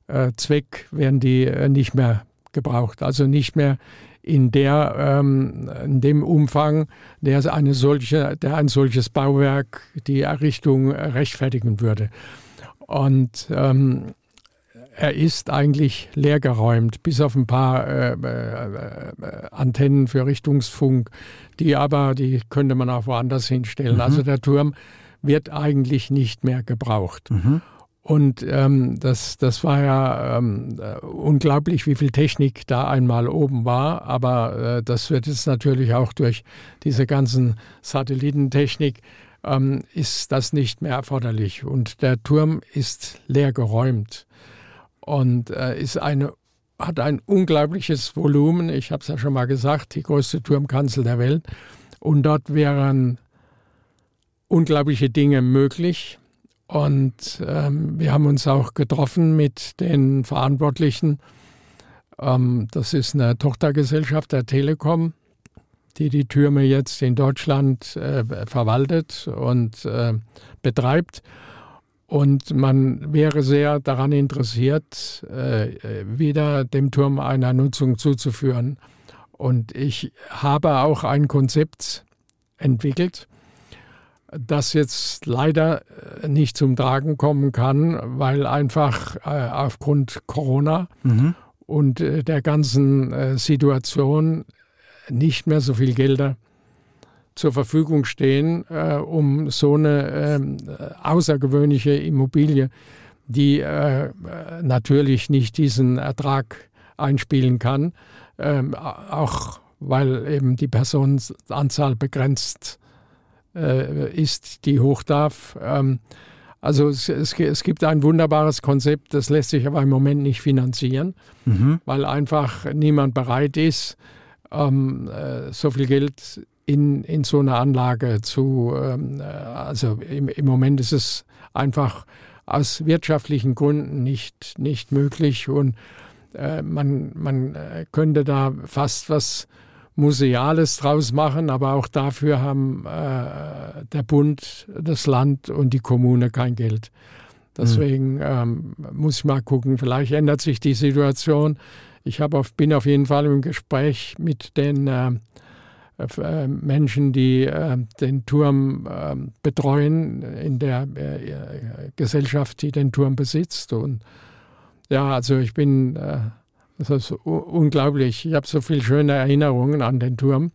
äh, Zweck werden die äh, nicht mehr gebraucht. Also nicht mehr in der ähm, in dem Umfang, der eine solche, der ein solches Bauwerk die Errichtung rechtfertigen würde. Und ähm, er ist eigentlich leergeräumt, bis auf ein paar äh, äh, Antennen für Richtungsfunk, die aber, die könnte man auch woanders hinstellen. Mhm. Also der Turm wird eigentlich nicht mehr gebraucht. Mhm. Und ähm, das, das war ja ähm, unglaublich, wie viel Technik da einmal oben war. Aber äh, das wird jetzt natürlich auch durch diese ganzen Satellitentechnik ähm, ist das nicht mehr erforderlich. Und der Turm ist leer geräumt und äh, ist eine, hat ein unglaubliches Volumen. Ich habe es ja schon mal gesagt, die größte Turmkanzel der Welt. Und dort wären unglaubliche Dinge möglich. Und ähm, wir haben uns auch getroffen mit den Verantwortlichen. Ähm, das ist eine Tochtergesellschaft der Telekom, die die Türme jetzt in Deutschland äh, verwaltet und äh, betreibt. Und man wäre sehr daran interessiert, äh, wieder dem Turm einer Nutzung zuzuführen. Und ich habe auch ein Konzept entwickelt, das jetzt leider nicht zum Tragen kommen kann, weil einfach äh, aufgrund Corona Mhm. und äh, der ganzen äh, Situation nicht mehr so viel Gelder zur Verfügung stehen, äh, um so eine ähm, außergewöhnliche Immobilie, die äh, natürlich nicht diesen Ertrag einspielen kann, ähm, auch weil eben die Personenanzahl begrenzt äh, ist, die hoch darf. Ähm, Also es, es, es, gibt ein wunderbares Konzept, das lässt sich aber im Moment nicht finanzieren, mhm. weil einfach niemand bereit ist, ähm, äh, so viel Geld in, in so eine Anlage zu, ähm, äh, also im, im Moment ist es einfach aus wirtschaftlichen Gründen nicht, nicht möglich und äh, man, man äh, könnte da fast was Museales draus machen, aber auch dafür haben äh, der Bund, das Land und die Kommune kein Geld. Deswegen ähm, muss ich mal gucken, vielleicht ändert sich die Situation. Ich auf, bin auf jeden Fall im Gespräch mit den äh, äh, Menschen, die äh, den Turm äh, betreuen in der äh, Gesellschaft, die den Turm besitzt. Und ja, also ich bin, äh, das ist unglaublich. Ich habe so viele schöne Erinnerungen an den Turm.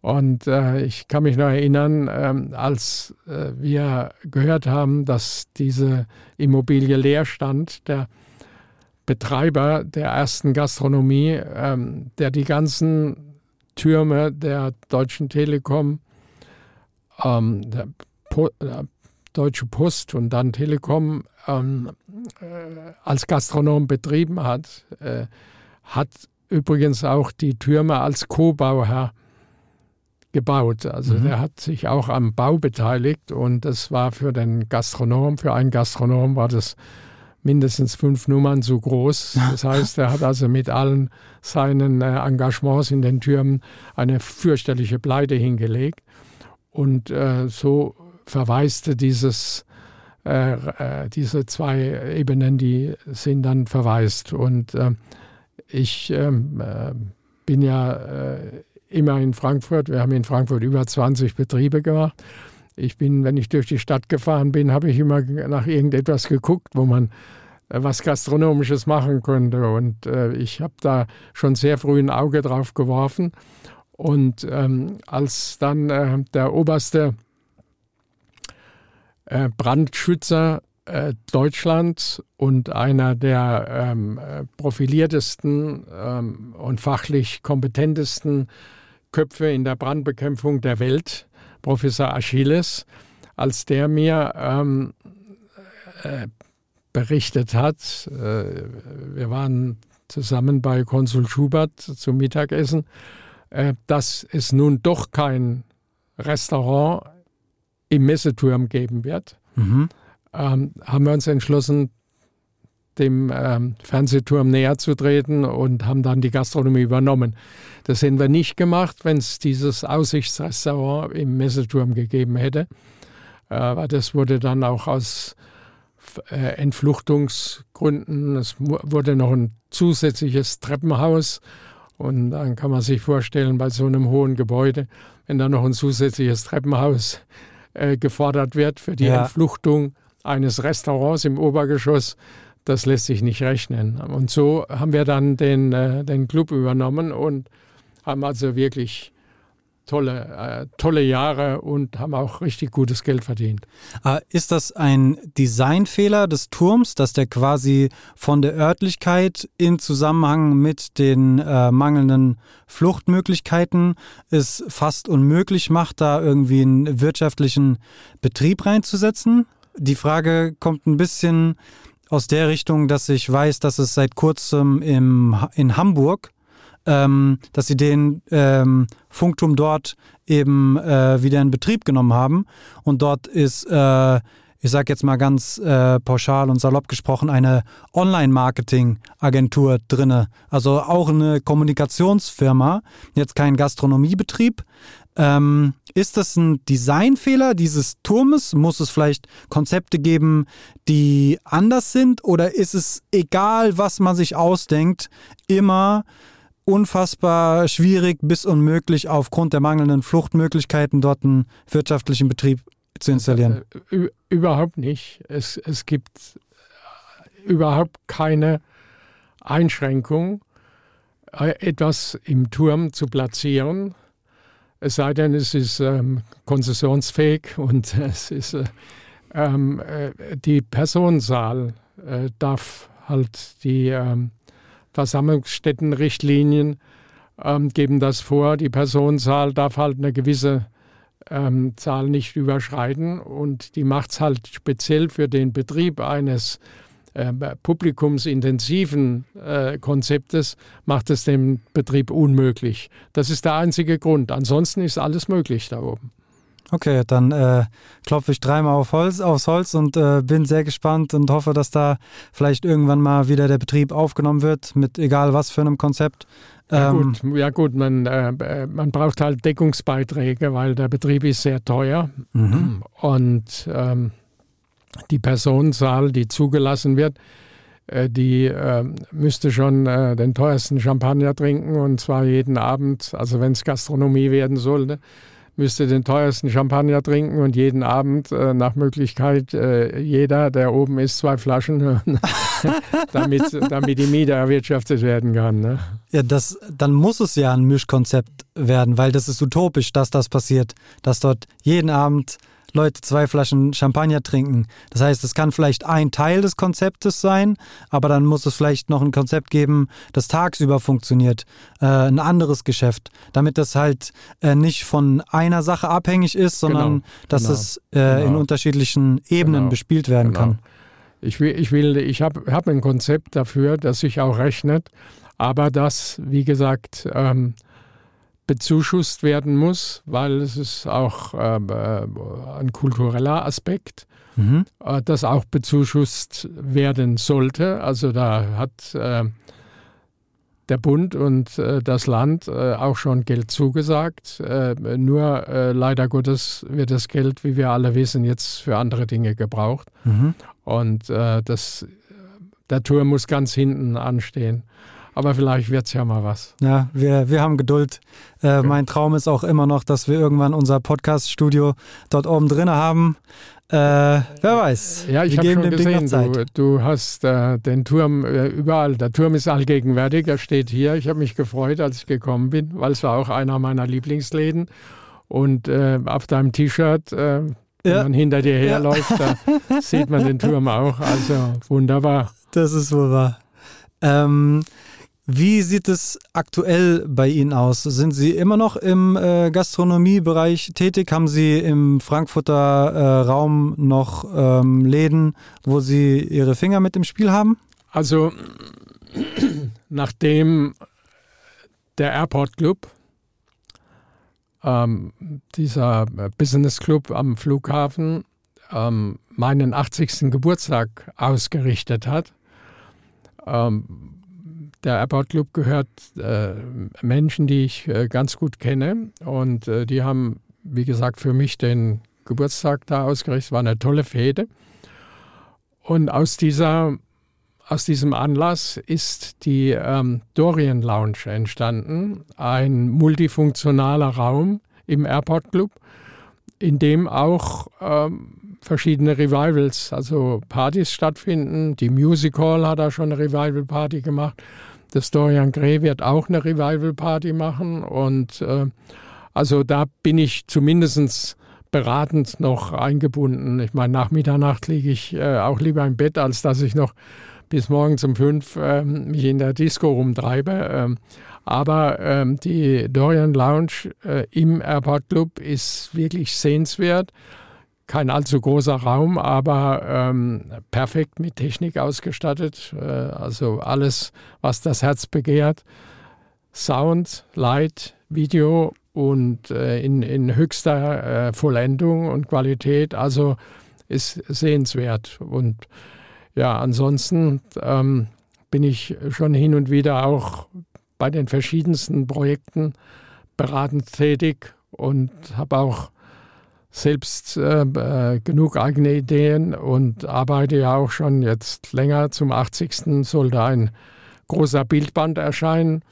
Und äh, ich kann mich noch erinnern, ähm, als äh, wir gehört haben, dass diese Immobilie leer stand, der Betreiber der ersten Gastronomie, ähm, der die ganzen Türme der Deutschen Telekom, ähm, der, po der Deutsche Post und dann Telekom ähm, äh, als Gastronom betrieben hat, äh, hat übrigens auch die Türme als Co-Bauherr gebaut. Also mhm. der hat sich auch am Bau beteiligt und das war für den Gastronom, für einen Gastronom war das mindestens fünf Nummern zu groß. Das heißt, er hat also mit allen seinen äh, Engagements in den Türmen eine fürchterliche Pleite hingelegt. Und äh, so verwaiste dieses, äh, äh diese zwei Ebenen, die sind dann verwaist. Und äh, ich ähm, äh, bin ja immer in Frankfurt. Wir haben in Frankfurt über 20 Betriebe gemacht. Ich bin, wenn ich durch die Stadt gefahren bin, habe ich immer nach irgendetwas geguckt, wo man äh, was Gastronomisches machen könnte. Und äh, ich habe da schon sehr früh ein Auge drauf geworfen. Und ähm, als dann äh, der oberste äh, Brandschützer äh, Deutschlands und einer der ähm, äh, profiliertesten ähm, und fachlich kompetentesten Köpfe in der Brandbekämpfung der Welt, Professor Achilles, als der mir ähm, äh, berichtet hat, wir waren zusammen bei Konsul Schubert zum Mittagessen, dass es nun doch kein Restaurant im Messeturm geben wird, mhm. ähm, haben wir uns entschlossen, dem ähm, Fernsehturm näher zu treten und haben dann die Gastronomie übernommen. Das hätten wir nicht gemacht, wenn es dieses Aussichtsrestaurant im Messeturm gegeben hätte. Äh, aber das wurde dann auch aus äh, Entfluchtungsgründen, es wurde noch ein zusätzliches Treppenhaus. Und dann kann man sich vorstellen, bei so einem hohen Gebäude, wenn da noch ein zusätzliches Treppenhaus äh, gefordert wird für die ja. Entfluchtung eines Restaurants im Obergeschoss, das lässt sich nicht rechnen. Und so haben wir dann den, äh, den Club übernommen und haben also wirklich tolle, äh, tolle Jahre und haben auch richtig gutes Geld verdient. Äh, ist das ein Designfehler des Turms, dass der quasi von der Örtlichkeit in Zusammenhang mit den äh, mangelnden Fluchtmöglichkeiten es fast unmöglich macht, da irgendwie einen wirtschaftlichen Betrieb reinzusetzen? Die Frage kommt ein bisschen aus der Richtung, dass ich weiß, dass es seit kurzem im, in Hamburg, ähm, dass sie den ähm, Funkturm dort eben äh, wieder in Betrieb genommen haben. Und dort ist, äh, ich sage jetzt mal ganz äh, pauschal und salopp gesprochen, eine Online-Marketing-Agentur drinne. Also auch eine Kommunikationsfirma, jetzt kein Gastronomiebetrieb, ähm, ist das ein Designfehler dieses Turmes? Muss es vielleicht Konzepte geben, die anders sind? Oder ist es egal, was man sich ausdenkt, immer unfassbar schwierig bis unmöglich aufgrund der mangelnden Fluchtmöglichkeiten dort einen wirtschaftlichen Betrieb zu installieren? Äh, überhaupt nicht. Es, es gibt überhaupt keine Einschränkung, äh, etwas im Turm zu platzieren es sei denn, es ist ähm, konzessionsfähig und es ist äh, ähm, äh, die Personenzahl äh, darf halt die ähm, Versammlungsstättenrichtlinien ähm, geben das vor. Die Personenzahl darf halt eine gewisse ähm, Zahl nicht überschreiten. Und die macht es halt speziell für den Betrieb eines äh, publikumsintensiven äh, Konzeptes, macht es den Betrieb unmöglich. Das ist der einzige Grund. Ansonsten ist alles möglich da oben. Okay, dann äh, klopfe ich dreimal auf Holz, aufs Holz und äh, bin sehr gespannt und hoffe, dass da vielleicht irgendwann mal wieder der Betrieb aufgenommen wird, mit egal was für einem Konzept. Ja ähm, gut, ja gut man, äh, man braucht halt Deckungsbeiträge, weil der Betrieb ist sehr teuer. Mhm. Und ähm, die Personenzahl, die zugelassen wird, äh, die äh, müsste schon äh, den teuersten Champagner trinken und zwar jeden Abend, also wenn es Gastronomie werden sollte müsste den teuersten Champagner trinken und jeden Abend äh, nach Möglichkeit äh, jeder, der oben ist, zwei Flaschen, damit, damit die Miete erwirtschaftet werden kann. Ne? Ja, das, dann muss es ja ein Mischkonzept werden, weil das ist utopisch, dass das passiert, dass dort jeden Abend Leute zwei Flaschen Champagner trinken. Das heißt, es kann vielleicht ein Teil des Konzeptes sein, aber dann muss es vielleicht noch ein Konzept geben, das tagsüber funktioniert, äh, ein anderes Geschäft, damit das halt äh, nicht von einer Sache abhängig ist, sondern genau, dass genau, es äh, genau. in unterschiedlichen Ebenen genau, bespielt werden kann. Ich will, ich, will, ich habe hab ein Konzept dafür, das sich auch rechnet, aber das, wie gesagt, ähm, bezuschusst werden muss, weil es ist auch ähm, äh, ein kultureller Aspekt, mhm. äh, das auch bezuschusst werden sollte. Also da hat äh, der Bund und äh, das Land äh, auch schon Geld zugesagt. Äh, nur leider Gottes wird das Geld, wie wir alle wissen, jetzt für andere Dinge gebraucht. Mhm. Und das, der Turm muss ganz hinten anstehen. Aber vielleicht wird es ja mal was. Ja, wir, wir haben Geduld. Äh, ja. Mein Traum ist auch immer noch, dass wir irgendwann unser Podcast-Studio dort oben drin haben. Äh, wer weiß. Ja, ich habe schon gesehen, du, du, hast äh, den Turm äh, überall. Der Turm ist allgegenwärtig, er steht hier. Ich habe mich gefreut, als ich gekommen bin, weil es war auch einer meiner Lieblingsläden. Und äh, auf deinem T-Shirt, äh, wenn ja. man hinter dir herläuft, ja. da sieht man den Turm auch. Also wunderbar. Das ist wohl wahr. Ähm, wie sieht es aktuell bei Ihnen aus? Sind Sie immer noch im äh, Gastronomiebereich tätig? Haben Sie im Frankfurter äh, Raum noch ähm, Läden, wo Sie Ihre Finger mit im Spiel haben? Also, nachdem der Airport Club, ähm, dieser Business Club am Flughafen, ähm, meinen 80. Geburtstag ausgerichtet hat, ähm, der Airport Club gehört äh, Menschen, die ich äh, ganz gut kenne. Und äh, die haben, wie gesagt, für mich den Geburtstag da ausgerichtet. War eine tolle Fete. Und aus, dieser, aus diesem Anlass ist die ähm, Dorian Lounge entstanden. Ein multifunktionaler Raum im Airport Club, in dem auch ähm, verschiedene Revivals, also Partys stattfinden. Die Music Hall hat da schon eine Revival-Party gemacht. Das Dorian Gray wird auch eine Revival-Party machen. Und äh, also da bin ich zumindest beratend noch eingebunden. Ich meine, nach Mitternacht liege ich äh, auch lieber im Bett, als dass ich noch bis morgens um fünf äh, mich in der Disco rumtreibe. Ähm, aber ähm, die Dorian Lounge äh, im Airport Club ist wirklich sehenswert kein allzu großer Raum, aber ähm, perfekt mit Technik ausgestattet. Äh, also alles, was das Herz begehrt. Sound, Light, Video und äh, in, in höchster äh, Vollendung und Qualität. Also ist sehenswert. Und ja, ansonsten ähm, bin ich schon hin und wieder auch bei den verschiedensten Projekten beratend tätig und habe auch selbst äh, äh, genug eigene Ideen und arbeite ja auch schon jetzt länger. Zum 80. sollte ein großer Bildband erscheinen.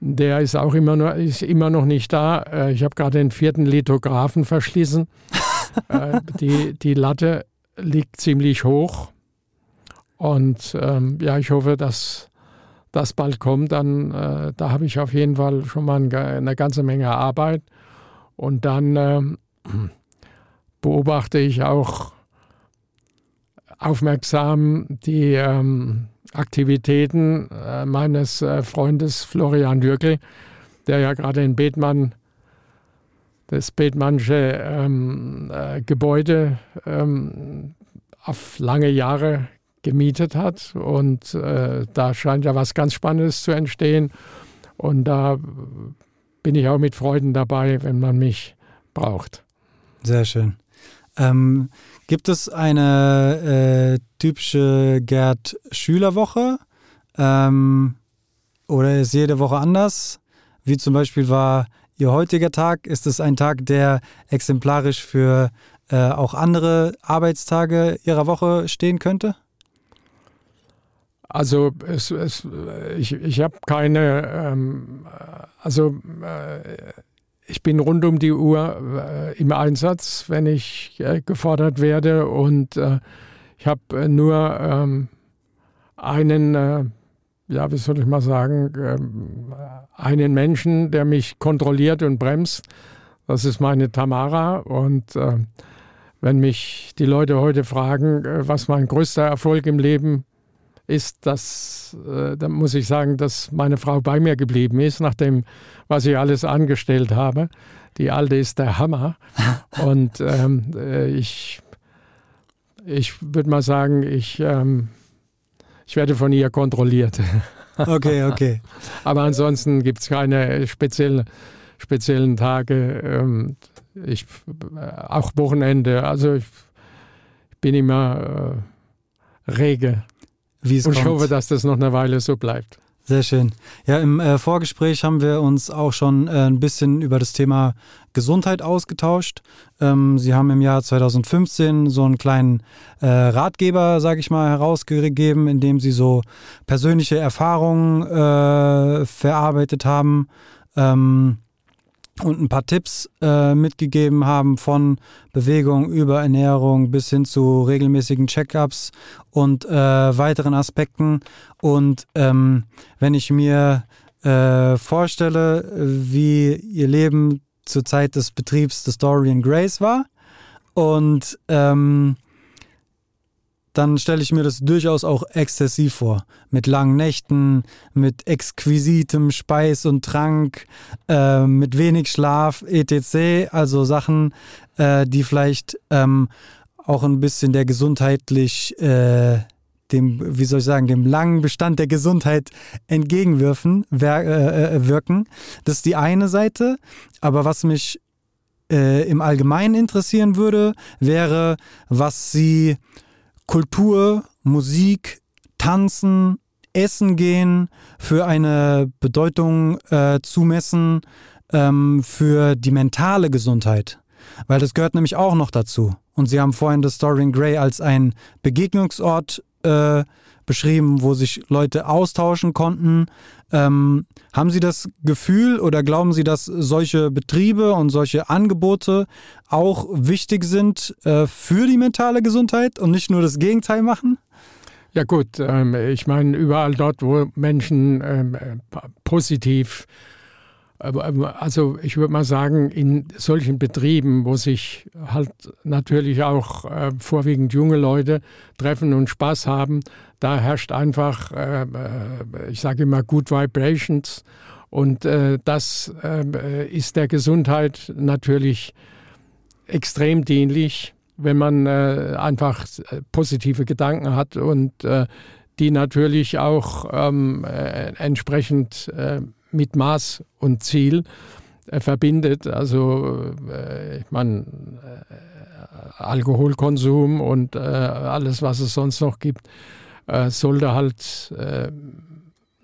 Der ist auch immer noch, ist immer noch nicht da. Äh, ich habe gerade den vierten Lithografen verschließen. äh, die, die Latte liegt ziemlich hoch. Und ähm, ja, ich hoffe, dass das bald kommt. Dann, äh, da habe ich auf jeden Fall schon mal eine ganze Menge Arbeit. Und dann ähm, beobachte ich auch aufmerksam die ähm, Aktivitäten äh, meines äh, Freundes Florian Dürkel, der ja gerade in Bethmann das Bethmannsche ähm, äh, Gebäude ähm, auf lange Jahre gemietet hat. Und äh, da scheint ja was ganz Spannendes zu entstehen. Und da bin ich auch mit Freuden dabei, wenn man mich braucht. Sehr schön. Ähm, gibt es eine äh, typische Gerd-Schülerwoche? Ähm, oder ist jede Woche anders? Wie zum Beispiel war Ihr heutiger Tag? Ist es ein Tag, der exemplarisch für äh, auch andere Arbeitstage Ihrer Woche stehen könnte? Also es, es, ich, ich habe keine, ähm, also äh, ich bin rund um die Uhr äh, im Einsatz, wenn ich äh, gefordert werde und äh, ich habe äh, nur ähm, einen, äh, ja, wie soll ich mal sagen, ähm, einen Menschen, der mich kontrolliert und bremst. Das ist meine Tamara und wenn mich die Leute heute fragen, was mein größter Erfolg im Leben ist, dass, äh, da muss ich sagen, dass meine Frau bei mir geblieben ist, nachdem, was ich alles angestellt habe. Die Alte ist der Hammer. Und ähm, äh, ich, ich würde mal sagen, ich, ähm, ich werde von ihr kontrolliert. Okay, okay. Aber ansonsten gibt es keine speziellen, speziellen Tage. Ähm, ich, äh, auch Wochenende. Also ich, ich bin immer äh, rege wie es Und kommt. ich hoffe, dass das noch eine Weile so bleibt. Sehr schön. Ja, im äh, Vorgespräch haben wir uns auch schon äh, ein bisschen über das Thema Gesundheit ausgetauscht. Ähm, Sie haben im Jahr 2015 so einen kleinen äh, Ratgeber, sage ich mal, herausgegeben, in dem Sie so persönliche Erfahrungen äh, verarbeitet haben. Ähm, und ein paar Tipps äh, mitgegeben haben von Bewegung über Ernährung bis hin zu regelmäßigen Checkups und äh, weiteren Aspekten. Und ähm, wenn ich mir äh, vorstelle, wie ihr Leben zur Zeit des Betriebs des Dorian Grace war und ähm, dann stelle ich mir das durchaus auch exzessiv vor. Mit langen Nächten, mit exquisitem Speis und Trank, äh, mit wenig Schlaf, etc. Also Sachen, äh, die vielleicht ähm, auch ein bisschen der gesundheitlich, äh, dem, wie soll ich sagen, dem langen Bestand der Gesundheit entgegenwirken. Äh, äh, wirken. Das ist die eine Seite. Aber was mich äh, im Allgemeinen interessieren würde, wäre, was sie Kultur, Musik, Tanzen, Essen gehen für eine Bedeutung äh, zumessen ähm, für die mentale Gesundheit. Weil das gehört nämlich auch noch dazu. Und Sie haben vorhin das Dorian Gray als ein Begegnungsort äh, beschrieben, wo sich Leute austauschen konnten. Ähm, haben Sie das Gefühl oder glauben Sie, dass solche Betriebe und solche Angebote auch wichtig sind äh, für die mentale Gesundheit und nicht nur das Gegenteil machen? Ja gut, ähm, ich meine, überall dort, wo Menschen ähm, positiv also ich würde mal sagen, in solchen Betrieben, wo sich halt natürlich auch äh, vorwiegend junge Leute treffen und Spaß haben, da herrscht einfach, äh, äh ich sage immer, Good Vibrations. Und äh, das äh, ist der Gesundheit natürlich extrem dienlich, wenn man äh, einfach positive Gedanken hat und die natürlich auch ähm, entsprechend mit Maß und Ziel äh, verbindet. Also äh, ich meine, äh, Alkoholkonsum und äh, alles, was es sonst noch gibt, äh, sollte halt, äh,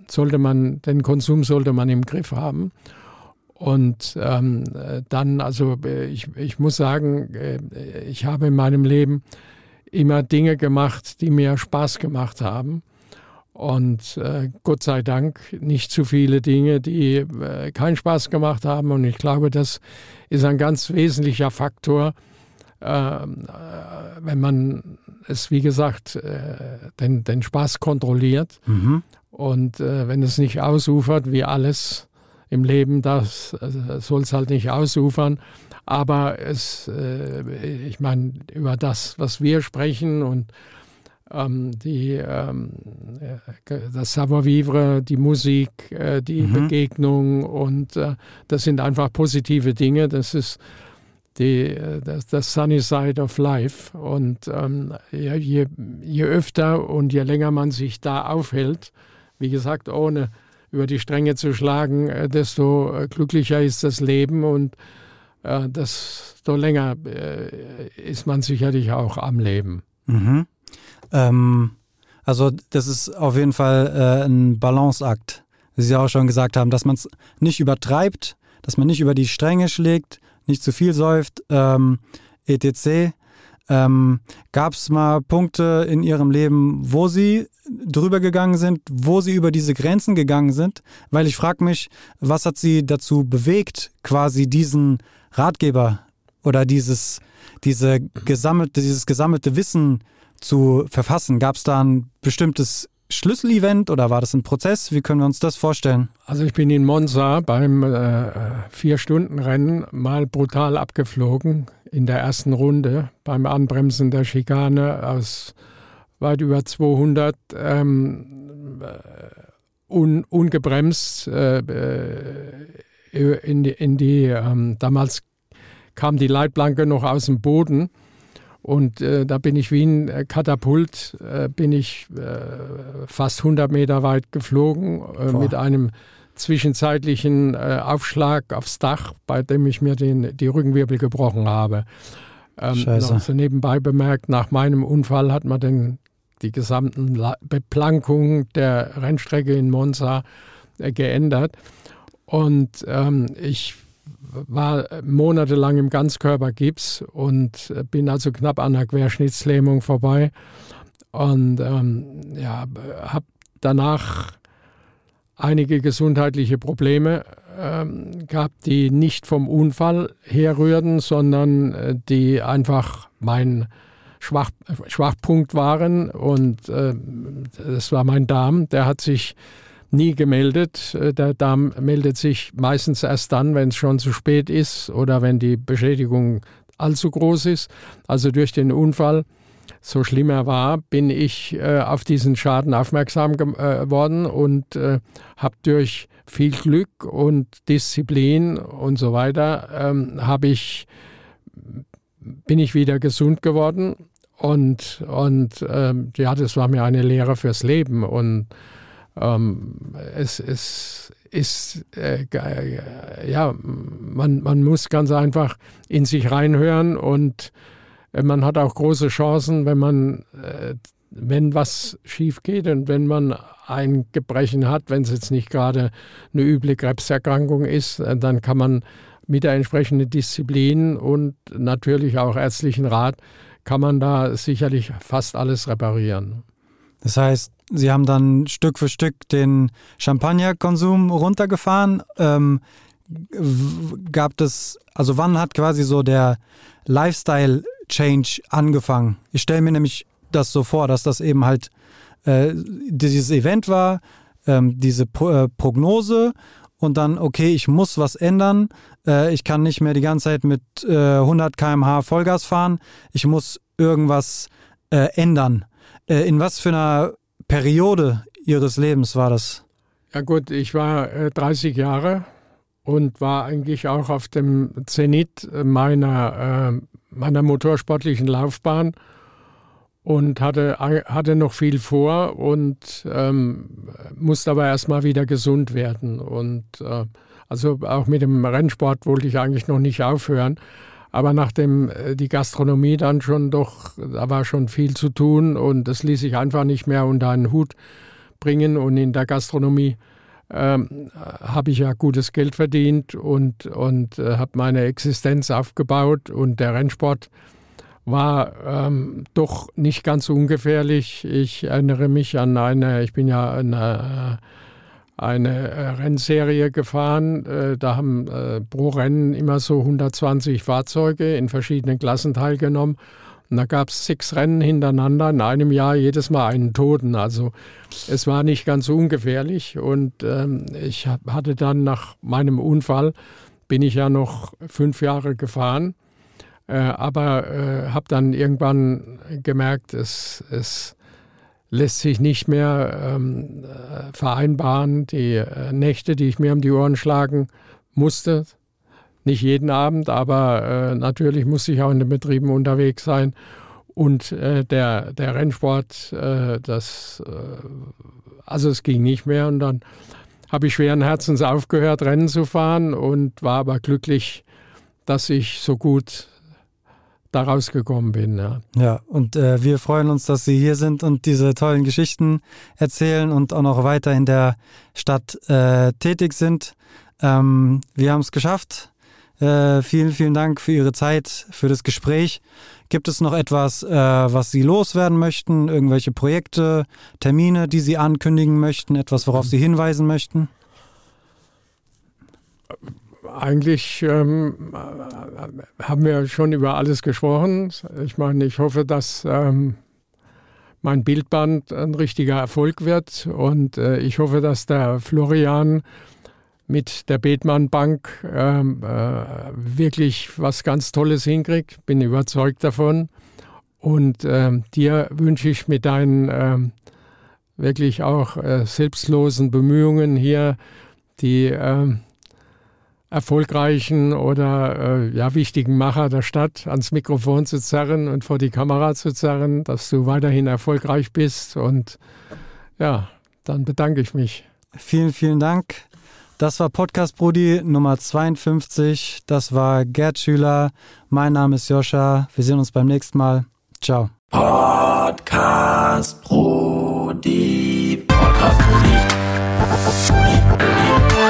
sollte man, den Konsum sollte man im Griff haben. Und ähm, dann, also ich, ich muss sagen, ich habe in meinem Leben immer Dinge gemacht, die mir Spaß gemacht haben. Und äh, Gott sei Dank nicht zu viele Dinge, die äh, keinen Spaß gemacht haben. Und ich glaube, das ist ein ganz wesentlicher Faktor, ähm, äh, wenn man es, wie gesagt, äh, den, den Spaß kontrolliert. Mhm. Und äh, wenn es nicht ausufert, wie alles im Leben, das äh, soll es halt nicht ausufern. Aber es, ich meine, über das, was wir sprechen und die, ähm, äh, das Savoir-vivre, die Musik, äh, die mhm. Begegnung und äh, das sind einfach positive Dinge. Das ist die, das, das Sunny Side of Life. Und ähm, je, je, je öfter und je länger man sich da aufhält, wie gesagt, ohne über die Stränge zu schlagen, desto glücklicher ist das Leben und äh, desto länger äh, ist man sicherlich auch am Leben. Mhm. Ähm, also das ist auf jeden Fall äh, ein Balanceakt, wie Sie auch schon gesagt haben, dass man es nicht übertreibt, dass man nicht über die Stränge schlägt, nicht zu viel säuft, ähm, etc. Ähm, Gab es mal Punkte in Ihrem Leben, wo Sie drüber gegangen sind, wo Sie über diese Grenzen gegangen sind? Weil ich frage mich, was hat Sie dazu bewegt, quasi diesen Ratgeber oder dieses, diese gesammelte, dieses gesammelte Wissen zu verfassen? Gab es da ein bestimmtes Schlüsselevent oder war das ein Prozess? Wie können wir uns das vorstellen? Also ich bin in Monza beim äh, Vier-Stunden-Rennen mal brutal abgeflogen in der ersten Runde beim Anbremsen der Schikane aus weit über 200 ähm, äh, un, ungebremst äh, äh, in die, in die ähm, damals kam die Leitplanke noch aus dem Boden und äh, da bin ich wie ein äh, Katapult, äh, bin ich äh, fast 100 Meter weit geflogen äh, mit einem zwischenzeitlichen äh, Aufschlag aufs Dach, bei dem ich mir den, die Rückenwirbel gebrochen habe. Ähm, Scheiße. so nebenbei bemerkt, nach meinem Unfall hat man den, die gesamten Beplankung der Rennstrecke in Monza geändert. Und ähm, ich war monatelang im Ganzkörpergips und bin also knapp an der Querschnittslähmung vorbei. Und ähm, ja, habe danach einige gesundheitliche Probleme ähm, gehabt, die nicht vom Unfall herrührten, sondern äh, die einfach mein Schwach, Schwachpunkt waren. Und äh, das war mein Darm. Der hat sich nie gemeldet. Äh, der Darm meldet sich meistens erst dann, wenn es schon zu spät ist oder wenn die Beschädigung allzu groß ist. Also durch den Unfall, so schlimm er war, bin ich äh, auf diesen Schaden aufmerksam geworden äh, und äh, habe durch viel Glück und Disziplin und so weiter, ähm, ich, bin ich wieder gesund geworden. Und, und ähm, ja, das war mir eine Lehre fürs Leben. Und ähm, es, es ist, äh, ja, man, man muss ganz einfach in sich reinhören und äh, man hat auch große Chancen, wenn man, äh, wenn was schief geht und wenn man ein Gebrechen hat, wenn es jetzt nicht gerade eine üble Krebserkrankung ist, äh, dann kann man mit der entsprechenden Disziplin und natürlich auch ärztlichen Rat, kann man da sicherlich fast alles reparieren. Das heißt, Sie haben dann Stück für Stück den Champagnerkonsum runtergefahren. Ähm, gab es, also wann hat quasi so der Lifestyle-Change angefangen? Ich stelle mir nämlich das so vor, dass das eben halt äh, dieses Event war, ähm, diese Pro äh, Prognose und dann, okay, ich muss was ändern. Äh, ich kann nicht mehr die ganze Zeit mit 100 äh, km/h Vollgas fahren. Ich muss irgendwas äh, ändern. Äh, in was für einer Periode Ihres Lebens war das? Ja gut, ich war äh, 30 Jahre und war eigentlich auch auf dem Zenit meiner, äh, meiner motorsportlichen Laufbahn und hatte, hatte noch viel vor und ähm, musste aber erstmal wieder gesund werden. Und äh, also auch mit dem Rennsport wollte ich eigentlich noch nicht aufhören. Aber nachdem äh, die Gastronomie dann schon doch, da war schon viel zu tun und das ließ sich einfach nicht mehr unter einen Hut bringen. Und in der Gastronomie ähm, habe ich ja gutes Geld verdient und, und äh, habe meine Existenz aufgebaut. Und der Rennsport war ähm, doch nicht ganz ungefährlich. Ich erinnere mich an eine, ich bin ja eine, eine äh, Rennserie gefahren. Äh, da haben äh, pro Rennen immer so 120 Fahrzeuge in verschiedenen Klassen teilgenommen. Und da gab es sechs Rennen hintereinander, in einem Jahr jedes Mal einen Toten. Also es war nicht ganz ungefährlich. Und ähm, ich hatte dann nach meinem Unfall, bin ich ja noch fünf Jahre gefahren, äh, aber äh, habe dann irgendwann gemerkt, es, es lässt sich nicht mehr ähm, äh, vereinbaren. Die äh, Nächte, die ich mir um die Ohren schlagen musste, nicht jeden Abend, aber äh, natürlich musste ich auch in den Betrieben unterwegs sein. Und äh, der, der Rennsport, äh, das, äh, also es ging nicht mehr. Und dann habe ich schweren Herzens aufgehört, Rennen zu fahren und war aber glücklich, dass ich so gut da rausgekommen bin. Ja, ja und äh, wir freuen uns, dass Sie hier sind und diese tollen Geschichten erzählen und auch noch weiter in der Stadt äh, tätig sind. Ähm, wir haben es geschafft. Äh, vielen, vielen Dank für Ihre Zeit, für das Gespräch. Gibt es noch etwas, äh, was Sie loswerden möchten? Irgendwelche Projekte, Termine, die Sie ankündigen möchten? Etwas, worauf Sie hinweisen möchten? Eigentlich ähm, haben wir schon über alles gesprochen. Ich meine, ich hoffe, dass ähm, mein Bildband ein richtiger Erfolg wird und äh, ich hoffe, dass der Florian mit der Bethmann Bank ähm, äh, wirklich was ganz Tolles hinkriegt. Bin überzeugt davon. Und ähm, dir wünsche ich mit deinen ähm, wirklich auch äh, selbstlosen Bemühungen hier die ähm, erfolgreichen oder äh, ja, wichtigen Macher der Stadt ans Mikrofon zu zerren und vor die Kamera zu zerren, dass du weiterhin erfolgreich bist. Und ja, dann bedanke ich mich. Vielen, vielen Dank. Das war Podcast Brudi Nummer 52. Das war Gerd Schüler. Mein Name ist Joscha. Wir sehen uns beim nächsten Mal. Ciao. Podcast Brudi. Podcast Brudi. Podcast Brudi.